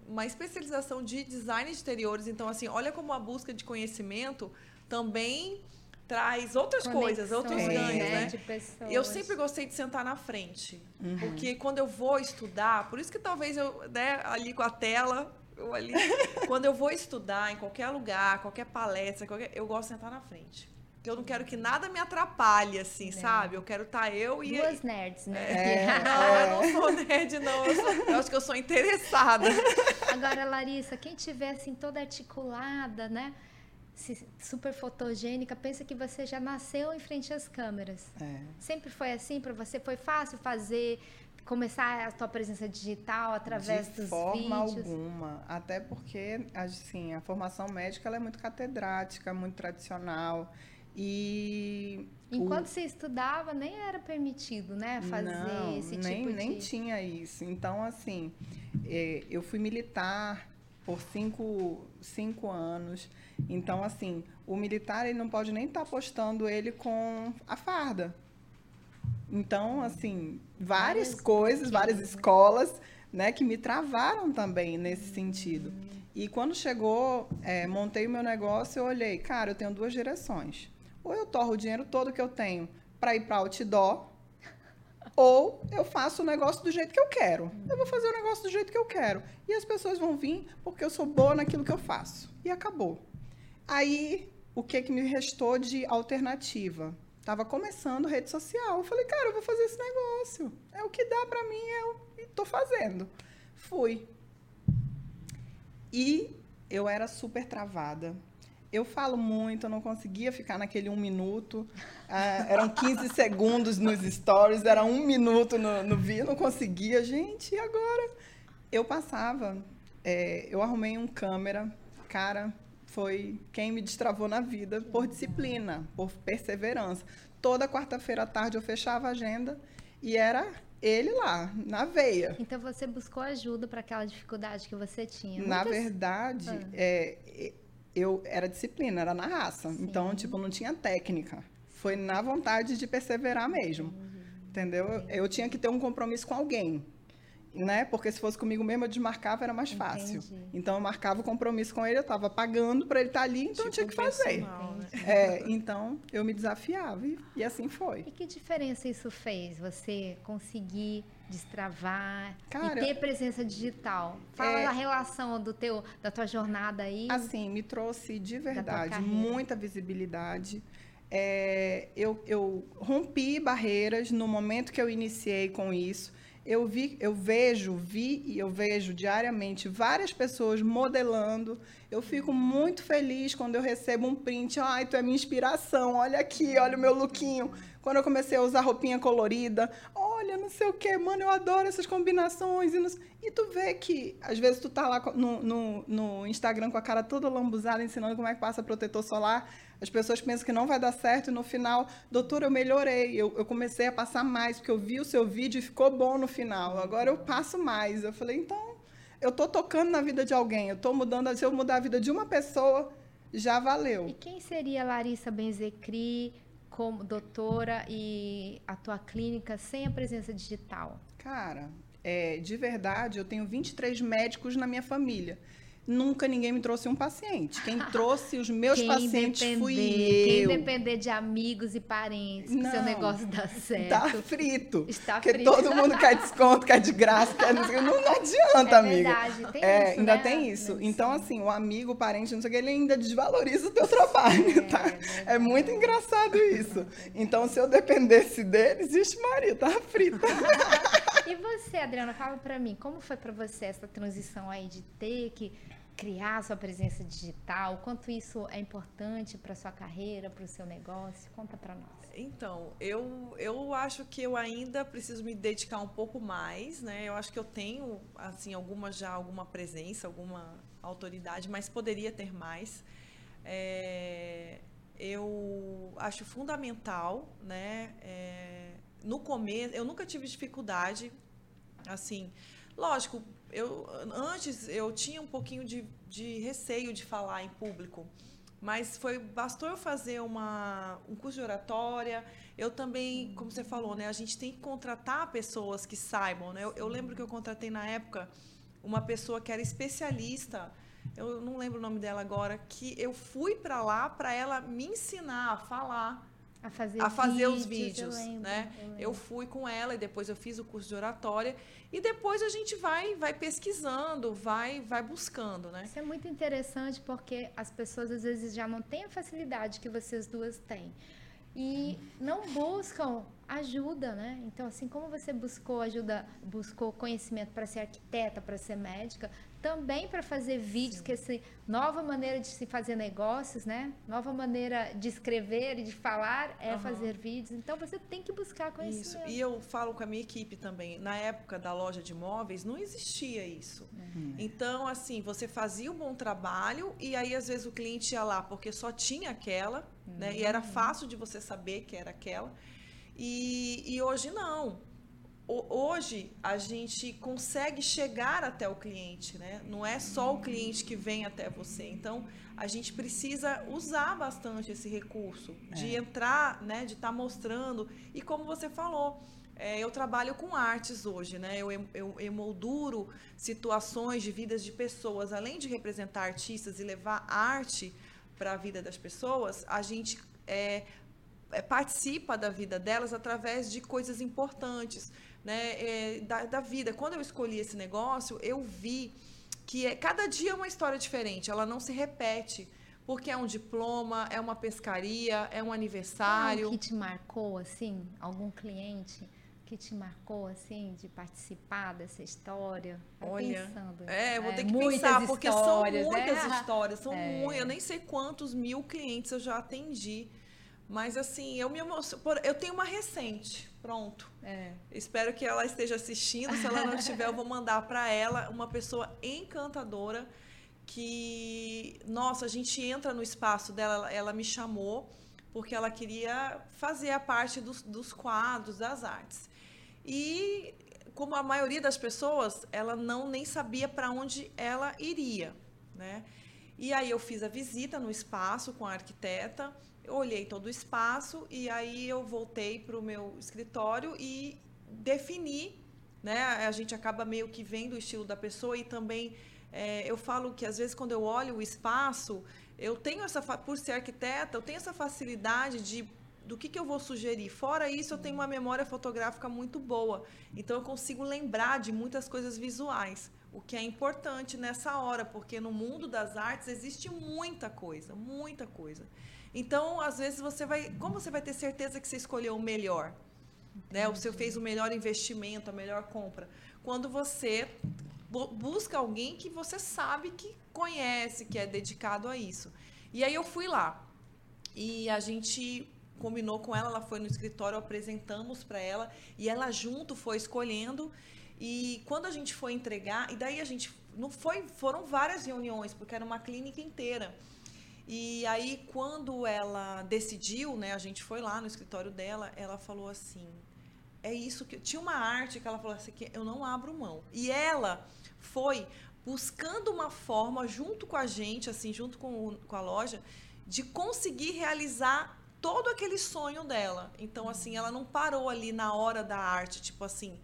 numa especialização de design de interiores. Então, assim, olha como a busca de conhecimento também traz outras coisas, outros ganhos, né? né? Eu sempre gostei de sentar na frente, uhum. porque quando eu vou estudar, por isso que talvez eu, né, ali com a tela, eu ali, (laughs) quando eu vou estudar em qualquer lugar, qualquer palestra, qualquer, eu gosto de sentar na frente. Porque eu não quero que nada me atrapalhe, assim, é. sabe? Eu quero estar tá eu e. Duas nerds, né? É, não, (laughs) (laughs) eu não sou nerd, não. Eu, sou, eu acho que eu sou interessada. Agora, Larissa, quem tiver assim toda articulada, né? Super fotogênica, pensa que você já nasceu em frente às câmeras. É. Sempre foi assim para você? Foi fácil fazer? começar a tua presença digital através de dos forma vídeos? alguma, até porque assim a formação médica ela é muito catedrática, muito tradicional e enquanto o... você estudava nem era permitido, né, fazer Não, esse nem, tipo de nem tinha isso. Então assim, é, eu fui militar por cinco, cinco anos. Então, assim, o militar ele não pode nem estar tá postando ele com a farda. Então, assim, várias, várias coisas, várias escolas, né, que me travaram também nesse sentido. E quando chegou, é, montei o meu negócio, eu olhei, cara, eu tenho duas direções. Ou eu torro o dinheiro todo que eu tenho para ir para outdoor, ou eu faço o negócio do jeito que eu quero. Eu vou fazer o negócio do jeito que eu quero. E as pessoas vão vir porque eu sou boa naquilo que eu faço. E acabou. Aí, o que, que me restou de alternativa? Tava começando rede social. Eu falei, cara, eu vou fazer esse negócio. É o que dá para mim, eu estou fazendo. Fui. E eu era super travada eu falo muito, eu não conseguia ficar naquele um minuto. Ah, eram 15 segundos nos stories, era um minuto no, no vídeo, não conseguia. Gente, e agora? Eu passava, é, eu arrumei um câmera, cara, foi quem me destravou na vida por disciplina, por perseverança. Toda quarta-feira à tarde eu fechava a agenda e era ele lá, na veia. Então você buscou ajuda para aquela dificuldade que você tinha? Na Muitas... verdade, ah. é, eu era disciplina, era na raça. Sim. Então, tipo, não tinha técnica. Foi na vontade de perseverar mesmo. Uhum. Entendeu? Eu, eu tinha que ter um compromisso com alguém. Né? Porque se fosse comigo mesmo, eu desmarcava, era mais fácil. Entendi. Então, eu marcava o compromisso com ele, eu estava pagando para ele estar tá ali, então tipo eu tinha que fazer. Né? É, então, eu me desafiava e, e assim foi. E que diferença isso fez? Você conseguir destravar Cara, e ter presença digital. Fala é, da relação do teu, da tua jornada aí. Assim, me trouxe de verdade muita visibilidade. É, eu, eu rompi barreiras no momento que eu iniciei com isso. Eu vi, eu vejo, vi e eu vejo diariamente várias pessoas modelando. Eu fico muito feliz quando eu recebo um print. Ai, tu é minha inspiração. Olha aqui, olha o meu lookinho. Quando eu comecei a usar roupinha colorida, olha, não sei o que, mano, eu adoro essas combinações. E, não... e, tu vê que, às vezes, tu tá lá no, no, no, Instagram com a cara toda lambuzada, ensinando como é que passa protetor solar. As pessoas pensam que não vai dar certo e no final, doutor, eu melhorei. Eu, eu comecei a passar mais, porque eu vi o seu vídeo e ficou bom no final. Agora eu passo mais. Eu falei, então, eu tô tocando na vida de alguém, eu tô mudando, se eu mudar a vida de uma pessoa, já valeu. E quem seria Larissa Benzecri? Como doutora e a tua clínica sem a presença digital? Cara, é, de verdade, eu tenho 23 médicos na minha família nunca ninguém me trouxe um paciente. Quem trouxe os meus quem pacientes depender, fui eu. Quem depender de amigos e parentes, que seu negócio dá certo. Tá frito. Está porque frito. todo mundo quer desconto, quer de graça, quer não, não, não adianta, é amiga. Verdade, tem é, isso, ainda né? tem isso. Então, assim, o amigo, o parente, não sei o que, ele ainda desvaloriza o teu trabalho, é, tá? É, é muito engraçado isso. Então, se eu dependesse dele, existe Maria, tá frita. (laughs) e você, Adriana, fala para mim, como foi para você essa transição aí de ter que criar sua presença digital? Quanto isso é importante para sua carreira, para o seu negócio? Conta para nós. Então, eu, eu acho que eu ainda preciso me dedicar um pouco mais, né? Eu acho que eu tenho, assim, alguma já alguma presença, alguma autoridade, mas poderia ter mais. É, eu acho fundamental, né? É, no começo, eu nunca tive dificuldade, assim, lógico, eu antes eu tinha um pouquinho de, de receio de falar em público, mas foi bastou eu fazer uma, um curso de oratória. Eu também, como você falou, né, a gente tem que contratar pessoas que saibam. Né? Eu, eu lembro que eu contratei na época uma pessoa que era especialista eu não lembro o nome dela agora, que eu fui para lá para ela me ensinar a falar a fazer, a fazer vídeos, os vídeos, eu lembro, né? Eu, eu, fui com ela e depois eu fiz o curso de oratória e depois a gente vai vai pesquisando, vai vai buscando, né? Isso é muito interessante porque as pessoas às vezes já não têm a facilidade que vocês duas têm e não buscam ajuda, né? Então, assim como você buscou ajuda, buscou conhecimento para ser arquiteta, para ser médica, também para fazer vídeos, Sim. que essa nova maneira de se fazer negócios, né? Nova maneira de escrever e de falar é uhum. fazer vídeos. Então você tem que buscar conhecimento. Isso. E eu falo com a minha equipe também. Na época da loja de imóveis não existia isso. Uhum. Então assim você fazia um bom trabalho e aí às vezes o cliente ia lá porque só tinha aquela, uhum. né? E era uhum. fácil de você saber que era aquela. E, e hoje não hoje a gente consegue chegar até o cliente, né? Não é só o cliente que vem até você. Então a gente precisa usar bastante esse recurso de é. entrar, né? De estar tá mostrando e como você falou. É, eu trabalho com artes hoje, né? Eu, eu, eu molduro situações de vidas de pessoas. Além de representar artistas e levar arte para a vida das pessoas, a gente é, participa da vida delas através de coisas importantes né, é, da, da, vida. Quando eu escolhi esse negócio, eu vi que é, cada dia é uma história diferente, ela não se repete. Porque é um diploma, é uma pescaria, é um aniversário. Ah, que te marcou, assim? Algum cliente que te marcou, assim, de participar dessa história? Olha, pensando. é, vou é, ter que pensar, porque são muitas né? histórias, são (laughs) é. muitas, eu nem sei quantos mil clientes eu já atendi. Mas assim, eu me emociono. Eu tenho uma recente, pronto. É. Espero que ela esteja assistindo. Se ela não estiver, eu vou mandar para ela uma pessoa encantadora que, nossa, a gente entra no espaço dela. Ela me chamou porque ela queria fazer a parte dos, dos quadros, das artes. E como a maioria das pessoas, ela não nem sabia para onde ela iria, né? E aí eu fiz a visita no espaço com a arquiteta olhei todo o espaço e aí eu voltei para o meu escritório e defini, né? A gente acaba meio que vendo o estilo da pessoa e também é, eu falo que às vezes quando eu olho o espaço, eu tenho essa, por ser arquiteta, eu tenho essa facilidade de do que, que eu vou sugerir. Fora isso, eu tenho uma memória fotográfica muito boa. Então, eu consigo lembrar de muitas coisas visuais, o que é importante nessa hora, porque no mundo das artes existe muita coisa, muita coisa. Então, às vezes você vai, como você vai ter certeza que você escolheu o melhor, né? Você fez o melhor investimento, a melhor compra, quando você busca alguém que você sabe que conhece, que é dedicado a isso. E aí eu fui lá e a gente combinou com ela, ela foi no escritório, apresentamos para ela e ela junto foi escolhendo. E quando a gente foi entregar, e daí a gente não foi, foram várias reuniões, porque era uma clínica inteira. E aí, quando ela decidiu, né, a gente foi lá no escritório dela, ela falou assim: é isso que. Tinha uma arte que ela falou assim: que eu não abro mão. E ela foi buscando uma forma, junto com a gente, assim, junto com, o, com a loja, de conseguir realizar todo aquele sonho dela. Então, assim, ela não parou ali na hora da arte, tipo assim,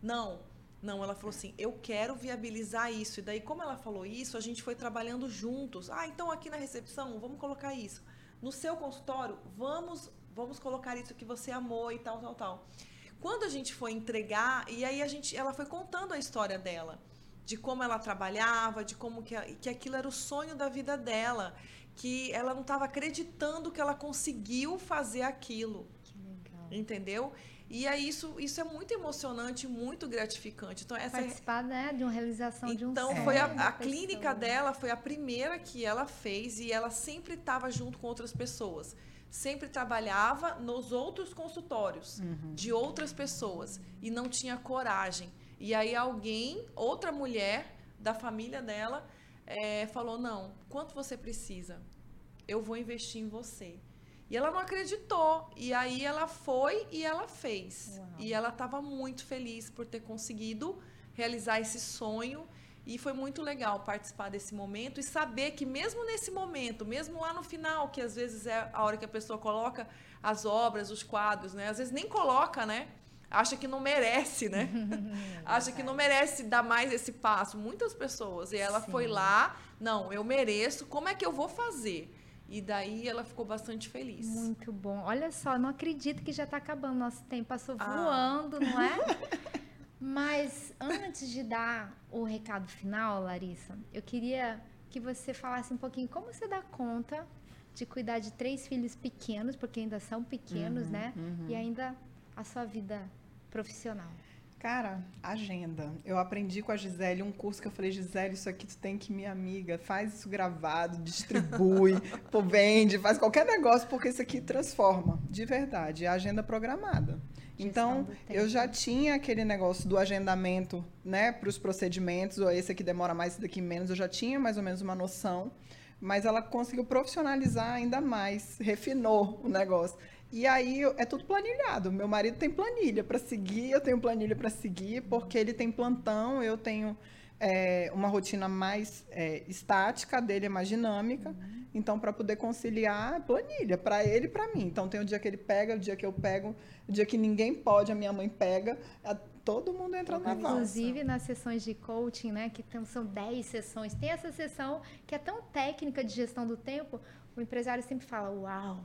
não, não, ela falou assim: eu quero viabilizar isso. E daí, como ela falou isso, a gente foi trabalhando juntos. Ah, então aqui na recepção, vamos colocar isso. No seu consultório, vamos, vamos colocar isso que você amou e tal, tal, tal. Quando a gente foi entregar, e aí a gente, ela foi contando a história dela, de como ela trabalhava, de como que, que aquilo era o sonho da vida dela, que ela não estava acreditando que ela conseguiu fazer aquilo. Que legal. Entendeu? E aí isso, isso é muito emocionante, muito gratificante. Então essa participar, né, de uma realização então, de um Então foi a, a clínica dela foi a primeira que ela fez e ela sempre estava junto com outras pessoas. Sempre trabalhava nos outros consultórios uhum. de outras pessoas e não tinha coragem. E aí alguém, outra mulher da família dela, é, falou: não, quanto você precisa? Eu vou investir em você. E ela não acreditou. E aí ela foi e ela fez. Uau. E ela estava muito feliz por ter conseguido realizar esse sonho. E foi muito legal participar desse momento e saber que mesmo nesse momento, mesmo lá no final, que às vezes é a hora que a pessoa coloca as obras, os quadros, né? Às vezes nem coloca, né? Acha que não merece, né? (laughs) (laughs) Acha que não merece dar mais esse passo. Muitas pessoas. E ela Sim. foi lá, não, eu mereço. Como é que eu vou fazer? E daí ela ficou bastante feliz. Muito bom. Olha só, não acredito que já está acabando nosso tempo. Passou ah. voando, não é? (laughs) Mas antes de dar o recado final, Larissa, eu queria que você falasse um pouquinho como você dá conta de cuidar de três filhos pequenos, porque ainda são pequenos, uhum, né? Uhum. E ainda a sua vida profissional? Cara, agenda. Eu aprendi com a Gisele um curso que eu falei, Gisele, isso aqui tu tem que, minha amiga, faz isso gravado, distribui, (laughs) pô, vende, faz qualquer negócio, porque isso aqui transforma, de verdade. É agenda programada. Então, eu já tinha aquele negócio do agendamento, né, para os procedimentos, ou esse aqui demora mais, esse daqui menos, eu já tinha mais ou menos uma noção, mas ela conseguiu profissionalizar ainda mais, refinou o negócio. E aí é tudo planilhado. Meu marido tem planilha para seguir, eu tenho planilha para seguir, porque ele tem plantão, eu tenho é, uma rotina mais é, estática, dele é mais dinâmica. Uhum. Então, para poder conciliar, planilha, para ele e para mim. Então, tem o dia que ele pega, o dia que eu pego, o dia que ninguém pode, a minha mãe pega. A, todo mundo entra na valsa. Inclusive, nas sessões de coaching, né, que tem, são 10 sessões, tem essa sessão que é tão técnica de gestão do tempo, o empresário sempre fala, uau,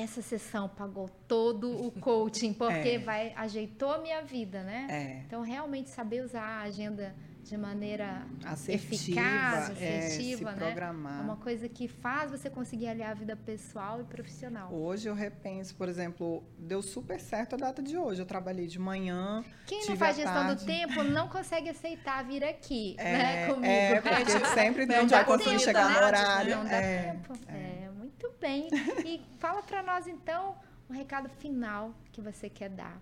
essa sessão pagou todo o (laughs) coaching, porque é. vai ajeitou a minha vida, né? É. Então, realmente saber usar a agenda de maneira assertiva, eficaz, assertiva, é, né? Programar. É uma coisa que faz você conseguir aliar a vida pessoal e profissional. Hoje eu repenso, por exemplo, deu super certo a data de hoje. Eu trabalhei de manhã. Quem não faz gestão tarde. do tempo não consegue aceitar vir aqui, é, né? Comigo. É, porque sempre (laughs) não vai conseguir chegar né? no horário. Não dá é, tempo. É. é muito bem. E fala para nós então um recado final que você quer dar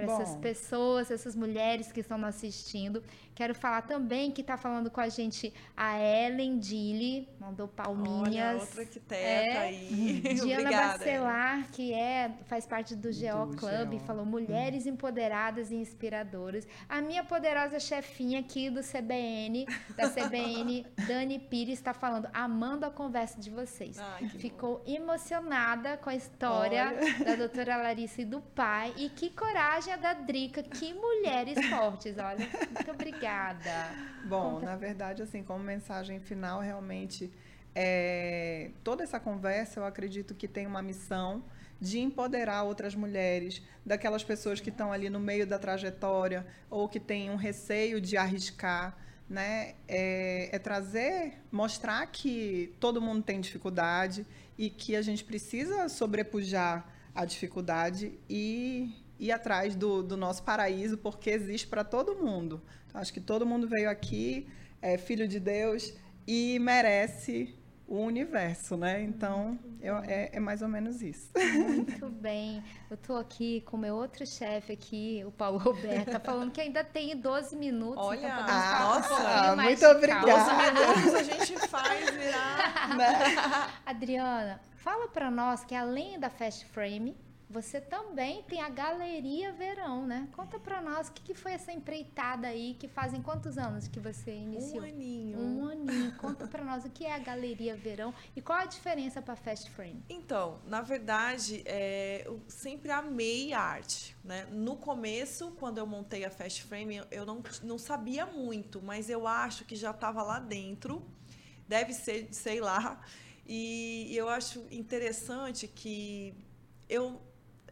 para essas pessoas, essas mulheres que estão nos assistindo. Quero falar também que está falando com a gente a Ellen Dille, mandou palminhas. Olha, outra que é, aí. (laughs) Diana Obrigada, Bacelar, que é, faz parte do GO do Club, GO. falou Mulheres hum. Empoderadas e Inspiradoras. A minha poderosa chefinha aqui do CBN, da CBN, (laughs) Dani Pires, está falando, amando a conversa de vocês. Ai, Ficou bom. emocionada com a história Olha. da doutora Larissa e do pai. E que coragem da Drica, que mulheres fortes, olha. Muito obrigada. Bom, Conta. na verdade, assim, como mensagem final, realmente, é, toda essa conversa, eu acredito que tem uma missão de empoderar outras mulheres, daquelas pessoas que estão ali no meio da trajetória ou que têm um receio de arriscar, né? É, é, trazer, mostrar que todo mundo tem dificuldade e que a gente precisa sobrepujar a dificuldade e ir atrás do, do nosso paraíso, porque existe para todo mundo. Então, acho que todo mundo veio aqui, é filho de Deus e merece o universo, né? Então, eu, é, é, mais ou menos isso. Muito bem. Eu estou aqui com o meu outro chefe aqui, o Paulo Roberto, tá falando que ainda tem 12 minutos. Então Olha, então nossa, um muito obrigada. 12 minutos a gente faz virar. (laughs) Adriana, fala para nós que além da Fast Frame, você também tem a Galeria Verão, né? Conta para nós o que, que, foi essa empreitada aí, que fazem quantos anos que você iniciou? Um aninho. Um aninho. Conta para nós o que é a Galeria Verão e qual a diferença para Fast Frame. Então, na verdade, é, eu sempre amei arte, né? No começo, quando eu montei a Fast Frame, eu não, não sabia muito, mas eu acho que já estava lá dentro. Deve ser, sei lá. E eu acho interessante que eu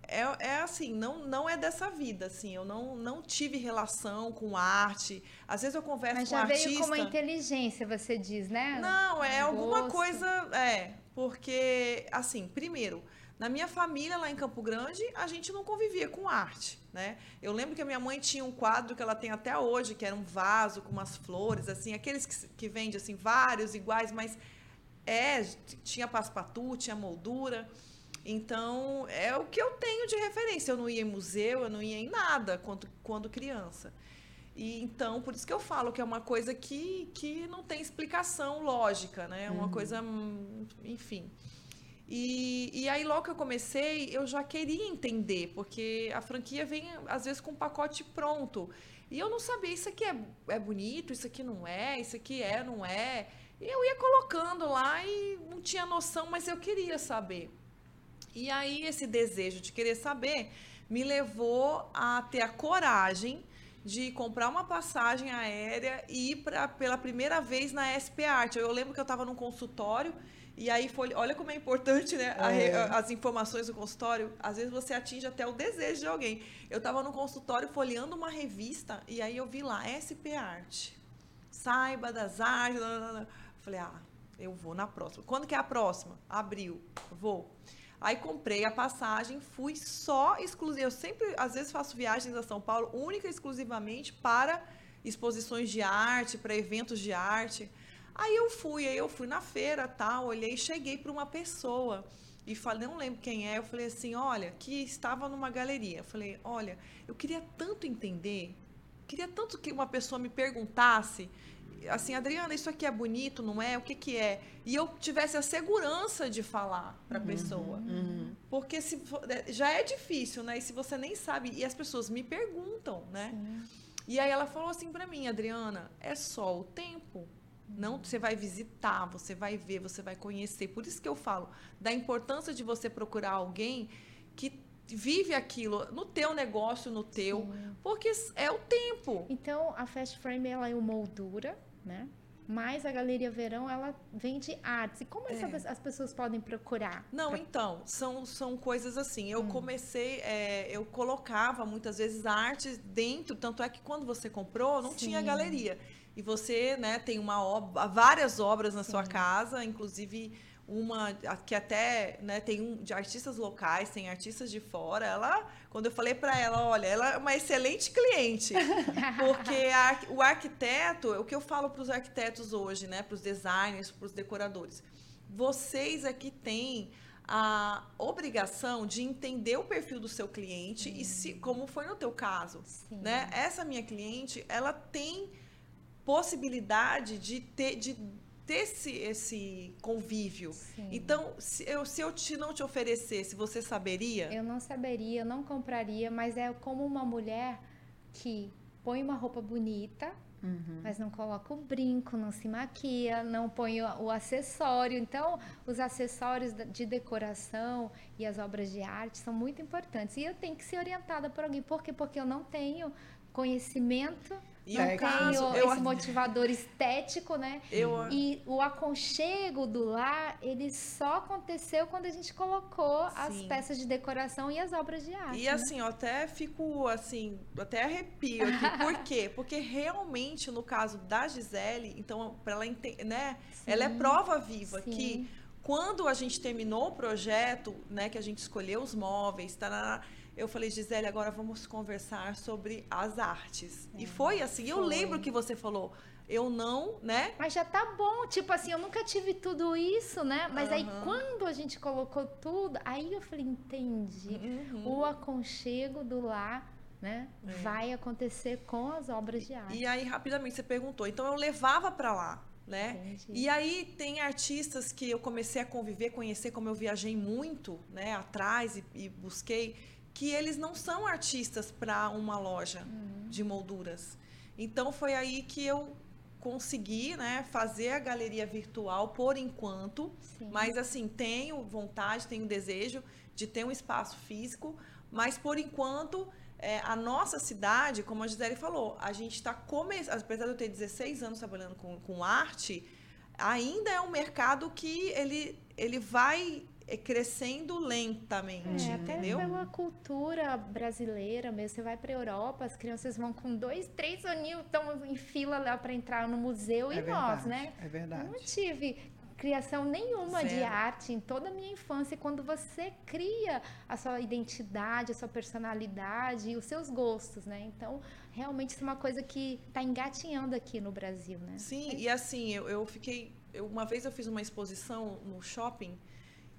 é, é assim, não, não é dessa vida, assim, eu não, não tive relação com arte. Às vezes eu converso Mas com um artista... Mas já veio com uma inteligência, você diz, né? Não, é um alguma gosto. coisa... É, porque, assim, primeiro, na minha família, lá em Campo Grande, a gente não convivia com arte, né? Eu lembro que a minha mãe tinha um quadro que ela tem até hoje, que era um vaso com umas flores, assim, aqueles que, que vende, assim, vários iguais, mas... É, tinha paspatu, tinha moldura... Então, é o que eu tenho de referência. Eu não ia em museu, eu não ia em nada quando, quando criança. E, então, por isso que eu falo que é uma coisa que, que não tem explicação lógica, né? É uma uhum. coisa, enfim. E, e aí, logo que eu comecei, eu já queria entender, porque a franquia vem, às vezes, com um pacote pronto. E eu não sabia, isso aqui é, é bonito, isso aqui não é, isso aqui é, não é. E eu ia colocando lá e não tinha noção, mas eu queria saber. E aí esse desejo de querer saber me levou a ter a coragem de comprar uma passagem aérea e ir pra, pela primeira vez na SP Art. Eu lembro que eu estava num consultório e aí foi, olha como é importante, né? É. A, as informações do consultório. Às vezes você atinge até o desejo de alguém. Eu estava no consultório folheando uma revista e aí eu vi lá SP Art. Saiba das artes. Falei, ah, eu vou na próxima. Quando que é a próxima? Abril. Vou. Aí comprei a passagem, fui só exclusiva. Eu sempre, às vezes, faço viagens a São Paulo única e exclusivamente para exposições de arte, para eventos de arte. Aí eu fui, aí eu fui na feira, tal, olhei, cheguei para uma pessoa e falei, não lembro quem é, eu falei assim, olha, que estava numa galeria. Eu falei, olha, eu queria tanto entender, queria tanto que uma pessoa me perguntasse assim, Adriana, isso aqui é bonito, não é? O que que é? E eu tivesse a segurança de falar para a uhum, pessoa. Uhum. Porque se é, já é difícil, né? E se você nem sabe, e as pessoas me perguntam, né? Sim. E aí ela falou assim para mim, Adriana, é só o tempo. Não, você vai visitar, você vai ver, você vai conhecer. Por isso que eu falo da importância de você procurar alguém que vive aquilo no teu negócio, no teu, Sim. porque é o tempo. Então, a Fast Frame ela é uma moldura né? Mas a Galeria Verão, ela vende artes. E como é. as pessoas podem procurar? Não, pra... então, são, são coisas assim. Eu hum. comecei, é, eu colocava muitas vezes a arte dentro, tanto é que quando você comprou, não Sim. tinha galeria. E você, né, tem uma obra, várias obras na Sim. sua casa, inclusive uma que até né, tem um de artistas locais, tem artistas de fora. Ela, quando eu falei para ela, olha, ela é uma excelente cliente, (laughs) porque a, o arquiteto, o que eu falo para os arquitetos hoje, né, para os designers, para os decoradores, vocês aqui têm a obrigação de entender o perfil do seu cliente e se, como foi no teu caso, Sim. né? Essa minha cliente, ela tem possibilidade de ter de ter esse, esse convívio. Sim. Então, se eu, se eu te, não te oferecesse, você saberia? Eu não saberia, eu não compraria, mas é como uma mulher que põe uma roupa bonita, Uhum. Mas não coloca o brinco, não se maquia, não põe o, o, acessório. Então, os acessórios de decoração e as obras de arte são muito importantes. E eu tenho que ser orientada por alguém. Por quê? Porque eu não tenho conhecimento e não tem caso, eu... esse motivador estético, né? Eu... E o aconchego do lar, ele só aconteceu quando a gente colocou Sim. as peças de decoração e as obras de arte. E né? assim, eu até fico assim, até arrepio aqui. (laughs) Por quê? Porque realmente, no caso da Gisele, então, para ela entender, né? Sim. Ela é prova viva Sim. que quando a gente terminou o projeto, né, que a gente escolheu os móveis, tarará, eu falei, Gisele, agora vamos conversar sobre as artes. É, e foi assim. Foi. Eu lembro que você falou, eu não, né? Mas já tá bom, tipo assim, eu nunca tive tudo isso, né? Mas uhum. aí quando a gente colocou tudo, aí eu falei, entendi. Uhum. O aconchego do lar, né? É. Vai acontecer com as obras de arte. E aí rapidamente você perguntou, então eu levava para lá. Né? Entendi. E aí tem artistas que eu comecei a conviver, conhecer, como eu viajei muito, né, atrás e, e busquei que eles não são artistas para uma loja uhum. de molduras. Então foi aí que eu consegui, né, fazer a galeria virtual por enquanto, Sim. mas assim, tenho vontade, tenho desejo de ter um espaço físico, mas por enquanto é, a nossa cidade, como a Gisele falou, a gente está começando, apesar de eu ter 16 anos trabalhando com, com arte, ainda é um mercado que ele, ele vai crescendo lentamente, é, entendeu? Até pela cultura brasileira mesmo. Você vai para a Europa, as crianças vão com dois, três aninhos, estão em fila lá para entrar no museu. É e verdade, nós, né? É verdade. Eu não tive criação nenhuma Zero. de arte em toda a minha infância. Quando você cria a sua identidade, a sua personalidade e os seus gostos, né? Então, realmente isso é uma coisa que está engatinhando aqui no Brasil, né? Sim, é. e assim, eu, eu fiquei... Eu, uma vez eu fiz uma exposição no shopping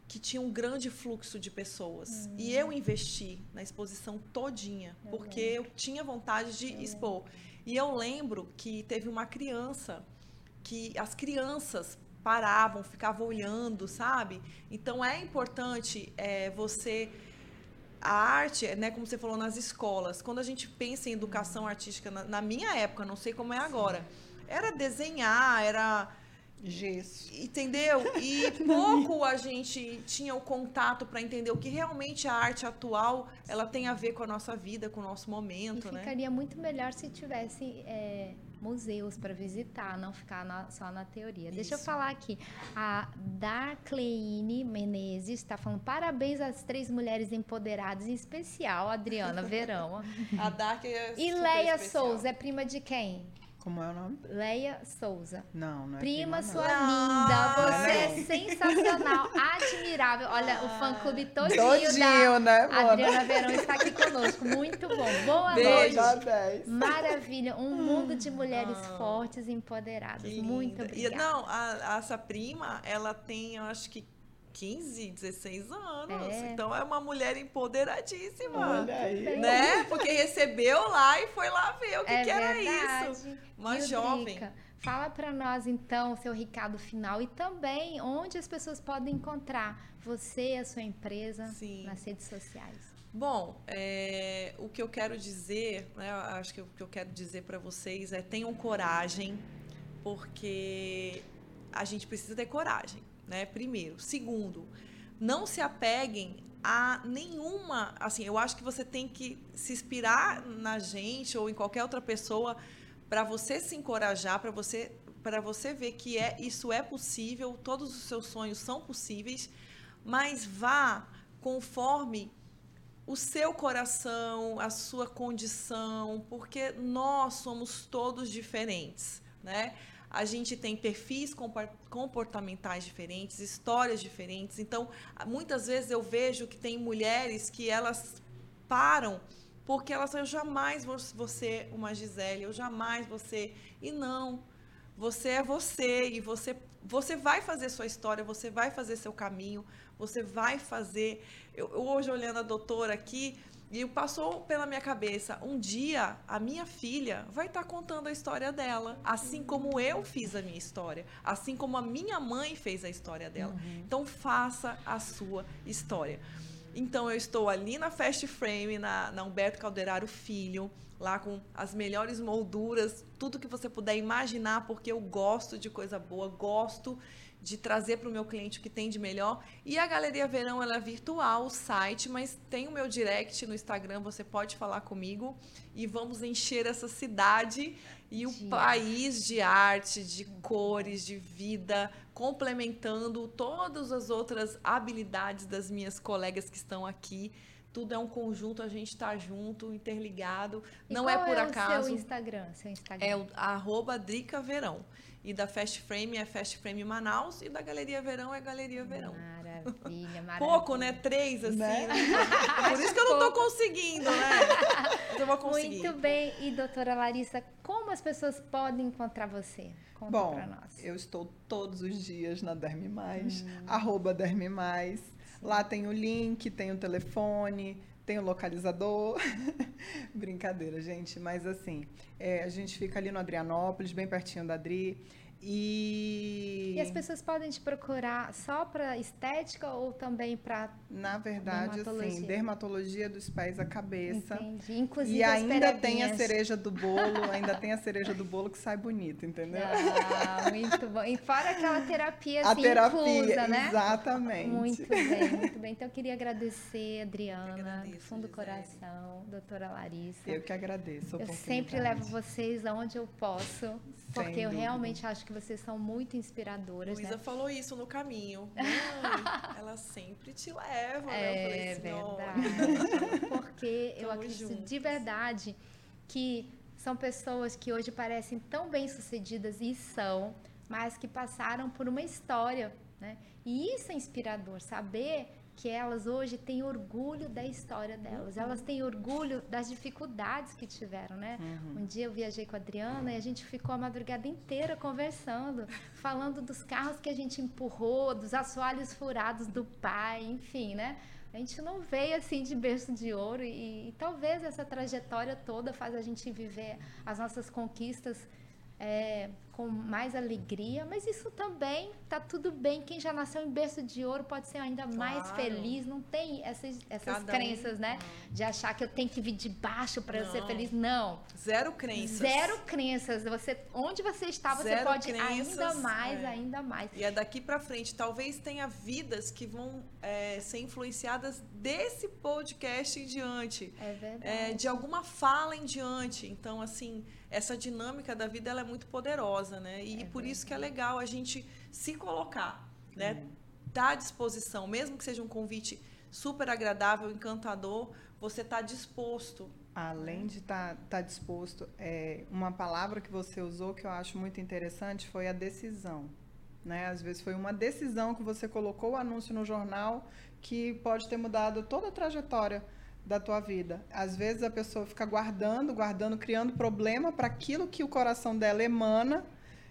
que tinha um grande fluxo de pessoas. Uhum. E eu investi na exposição todinha, eu porque lembro. eu tinha vontade de eu expor. Lembro. E eu lembro que teve uma criança que as crianças paravam, ficavam olhando, sabe? Então é importante é, você a arte, né, como você falou nas escolas, quando a gente pensa em educação artística na, na minha época, não sei como é agora, era desenhar, era Gesso. Entendeu? E (laughs) pouco a gente tinha o contato para entender o que realmente a arte atual ela tem a ver com a nossa vida, com o nosso momento, e né? Ficaria muito melhor se tivesse é, museus para visitar, não ficar na, só na teoria. Isso. Deixa eu falar aqui. A Darcleine Menezes está falando parabéns às três mulheres empoderadas, em especial a Adriana Verão. (laughs) a Dark é E Leia especial. Souza é prima de quem? Como é o nome? Leia Souza. Não, não é Prima, prima, sua não. linda, você Não. é sensacional, (laughs) admirável. Olha, o fã-clube não. todinho, Todinho, né, da mano? Adriana Verão está aqui conosco. Muito bom. Boa Beijo. noite. Nota 10. Maravilha, um mundo de mulheres Ah, fortes e empoderadas. Muito linda. E, obrigada. não, a, a- essa prima, ela tem, eu acho que 15, 16 anos. É. Então é uma mulher empoderadíssima. Olha aí. Né? Porque recebeu lá e foi lá ver o que, é que era isso. Uma E jovem. Drica, Fala para nós então o seu recado final e também onde as pessoas podem encontrar você e a sua empresa Sim. nas redes sociais. Bom, é, o que eu quero dizer, né, acho que o que eu quero dizer para vocês é tenham coragem, porque a gente precisa ter coragem, né? Primeiro. Segundo, não se apeguem a nenhuma. Assim, eu acho que você tem que se inspirar na gente ou em qualquer outra pessoa para você se encorajar, para você para você ver que é isso é possível, todos os seus sonhos são possíveis, mas vá conforme o seu coração, a sua condição, porque nós somos todos diferentes, né? A gente tem perfis comportamentais diferentes, histórias diferentes. Então, muitas vezes eu vejo que tem mulheres que elas param porque elas eu jamais vou, ser uma Gisele, eu jamais vou ser. E não, você é você e você você vai fazer sua história, você vai fazer seu caminho, você vai fazer. Eu hoje olhando a doutora aqui e passou pela minha cabeça, um dia a minha filha vai estar contando a história dela, assim como eu fiz a minha história, assim como a minha mãe fez a história dela. Então faça a sua história. Então eu estou ali na Fast Frame, na, na Humberto Calderaro Filho, lá com as melhores molduras, tudo que você puder imaginar, porque eu gosto de coisa boa, gosto de trazer para o meu cliente o que tem de melhor. E a Galeria Verão ela é virtual, o site, mas tem o meu direct no Instagram, você pode falar comigo e vamos encher essa cidade e o país de arte, de cores, de vida, complementando todas as outras habilidades das minhas colegas que estão aqui. Tudo é um conjunto, a gente está junto, interligado. E Não qual é por o acaso. seu Instagram, seu Instagram. É o arroba Drica Verão. E da Fast Frame é Fast Frame Manaus e da Galeria Verão é Galeria Verão. Maravilha, maravilha. (laughs) Pouco, né? Três, assim. Né? Por isso que eu não tô conseguindo, né? (laughs) Mas eu vou conseguir. Muito bem. E doutora Larissa, como as pessoas podem encontrar você? Conta Bom, pra nós. eu estou todos os dias na Derme Mais, Hum. arroba Derme Mais. Lá tem o link, tem o telefone, tem o localizador. (laughs) Brincadeira, gente. Mas assim, é, a gente fica ali no Adrianópolis, bem pertinho da Adri. E, E as pessoas podem te procurar só para estética ou também para na verdade, Dermatologia. assim, dermatologia dos pés à cabeça. Entendi. Inclusive E ainda tem a cereja do bolo, (laughs) ainda tem a cereja do bolo que sai bonito, entendeu? Ah, muito bom. E fora aquela terapia a assim, terapia, inclusa, né? exatamente. Muito bem, muito bem. Então eu queria agradecer, Adriana, agradeço, do fundo do coração, doutora Larissa. Eu que agradeço. a Eu sempre levo vocês aonde eu posso, porque eu dúvida. realmente acho que vocês são muito inspiradoras, Luísa né? falou isso no caminho. (laughs) Mãe, ela sempre te leva, né? Eu falei É assim, verdade. Porque (laughs) eu acredito juntas. de verdade que são pessoas que hoje parecem tão bem-sucedidas e são, mas que passaram por uma história, né? E isso é inspirador, saber que elas hoje têm orgulho da história delas. Uhum. Elas têm orgulho das dificuldades que tiveram, né? Uhum. Um dia eu viajei com a Adriana e a gente ficou a madrugada inteira conversando, falando dos carros que a gente empurrou, dos assoalhos furados do pai, enfim, né? A gente não veio assim de berço de ouro e, e talvez essa trajetória toda faz a gente viver as nossas conquistas é, com mais alegria, mas isso também tá tudo bem. Quem já nasceu em berço de ouro pode ser ainda mais Claro. feliz. Não tem essas, essas Cada um- crenças, né? De achar que eu tenho que vir de baixo para eu ser Não. feliz. Não. Zero crenças. Zero crenças. Você, onde você está, você Zero pode ainda crenças, mais, é. ainda mais. E é daqui pra frente. Talvez tenha vidas que vão é, ser influenciadas desse podcast em diante. É verdade. é, de alguma fala em diante. Então, assim, essa dinâmica da vida ela é muito poderosa, né? E É por isso que é legal a gente se colocar, né? Tá à disposição, mesmo que seja um convite super agradável, encantador, você está disposto. Além de estar tá, tá disposto, é, uma palavra que você usou que eu acho muito interessante foi a decisão. Né? Às vezes foi uma decisão que você colocou o anúncio no jornal que pode ter mudado toda a trajetória da tua vida. Às vezes a pessoa fica guardando, guardando, criando problema para aquilo que o coração dela emana,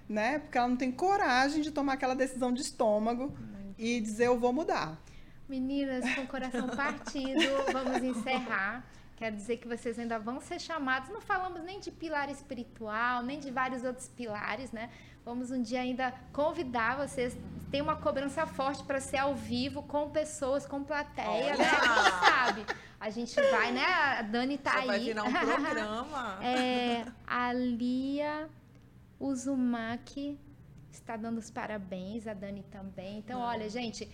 né? Porque ela não tem coragem de tomar aquela decisão de estômago e dizer eu vou mudar. Meninas, com o coração (laughs) partido, vamos encerrar. Quero dizer que vocês ainda vão ser chamados. Não falamos nem de pilar espiritual, nem de vários outros pilares, né? Vamos um dia ainda convidar vocês. Tem uma cobrança forte para ser ao vivo, com pessoas, com plateia, né? Quem sabe? A gente vai, né? A Dani tá Só aí. Vai virar um (laughs) programa. é, a Lia Uzumaki está dando os parabéns, a Dani também. Então, olha, gente,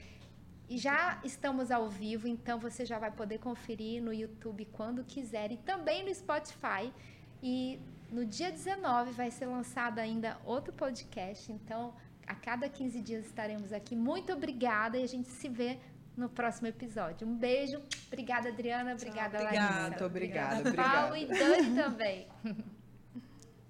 já estamos ao vivo, então você já vai poder conferir no YouTube quando quiser e também no Spotify. E no dia 19 vai ser lançado ainda outro podcast, então a cada 15 dias estaremos aqui. Muito obrigada e a gente se vê no próximo episódio. Um beijo. Obrigada, Adriana. Obrigada, Tchau, obrigada. Larissa. Muito obrigada. obrigada. Paulo e Dani também. (laughs)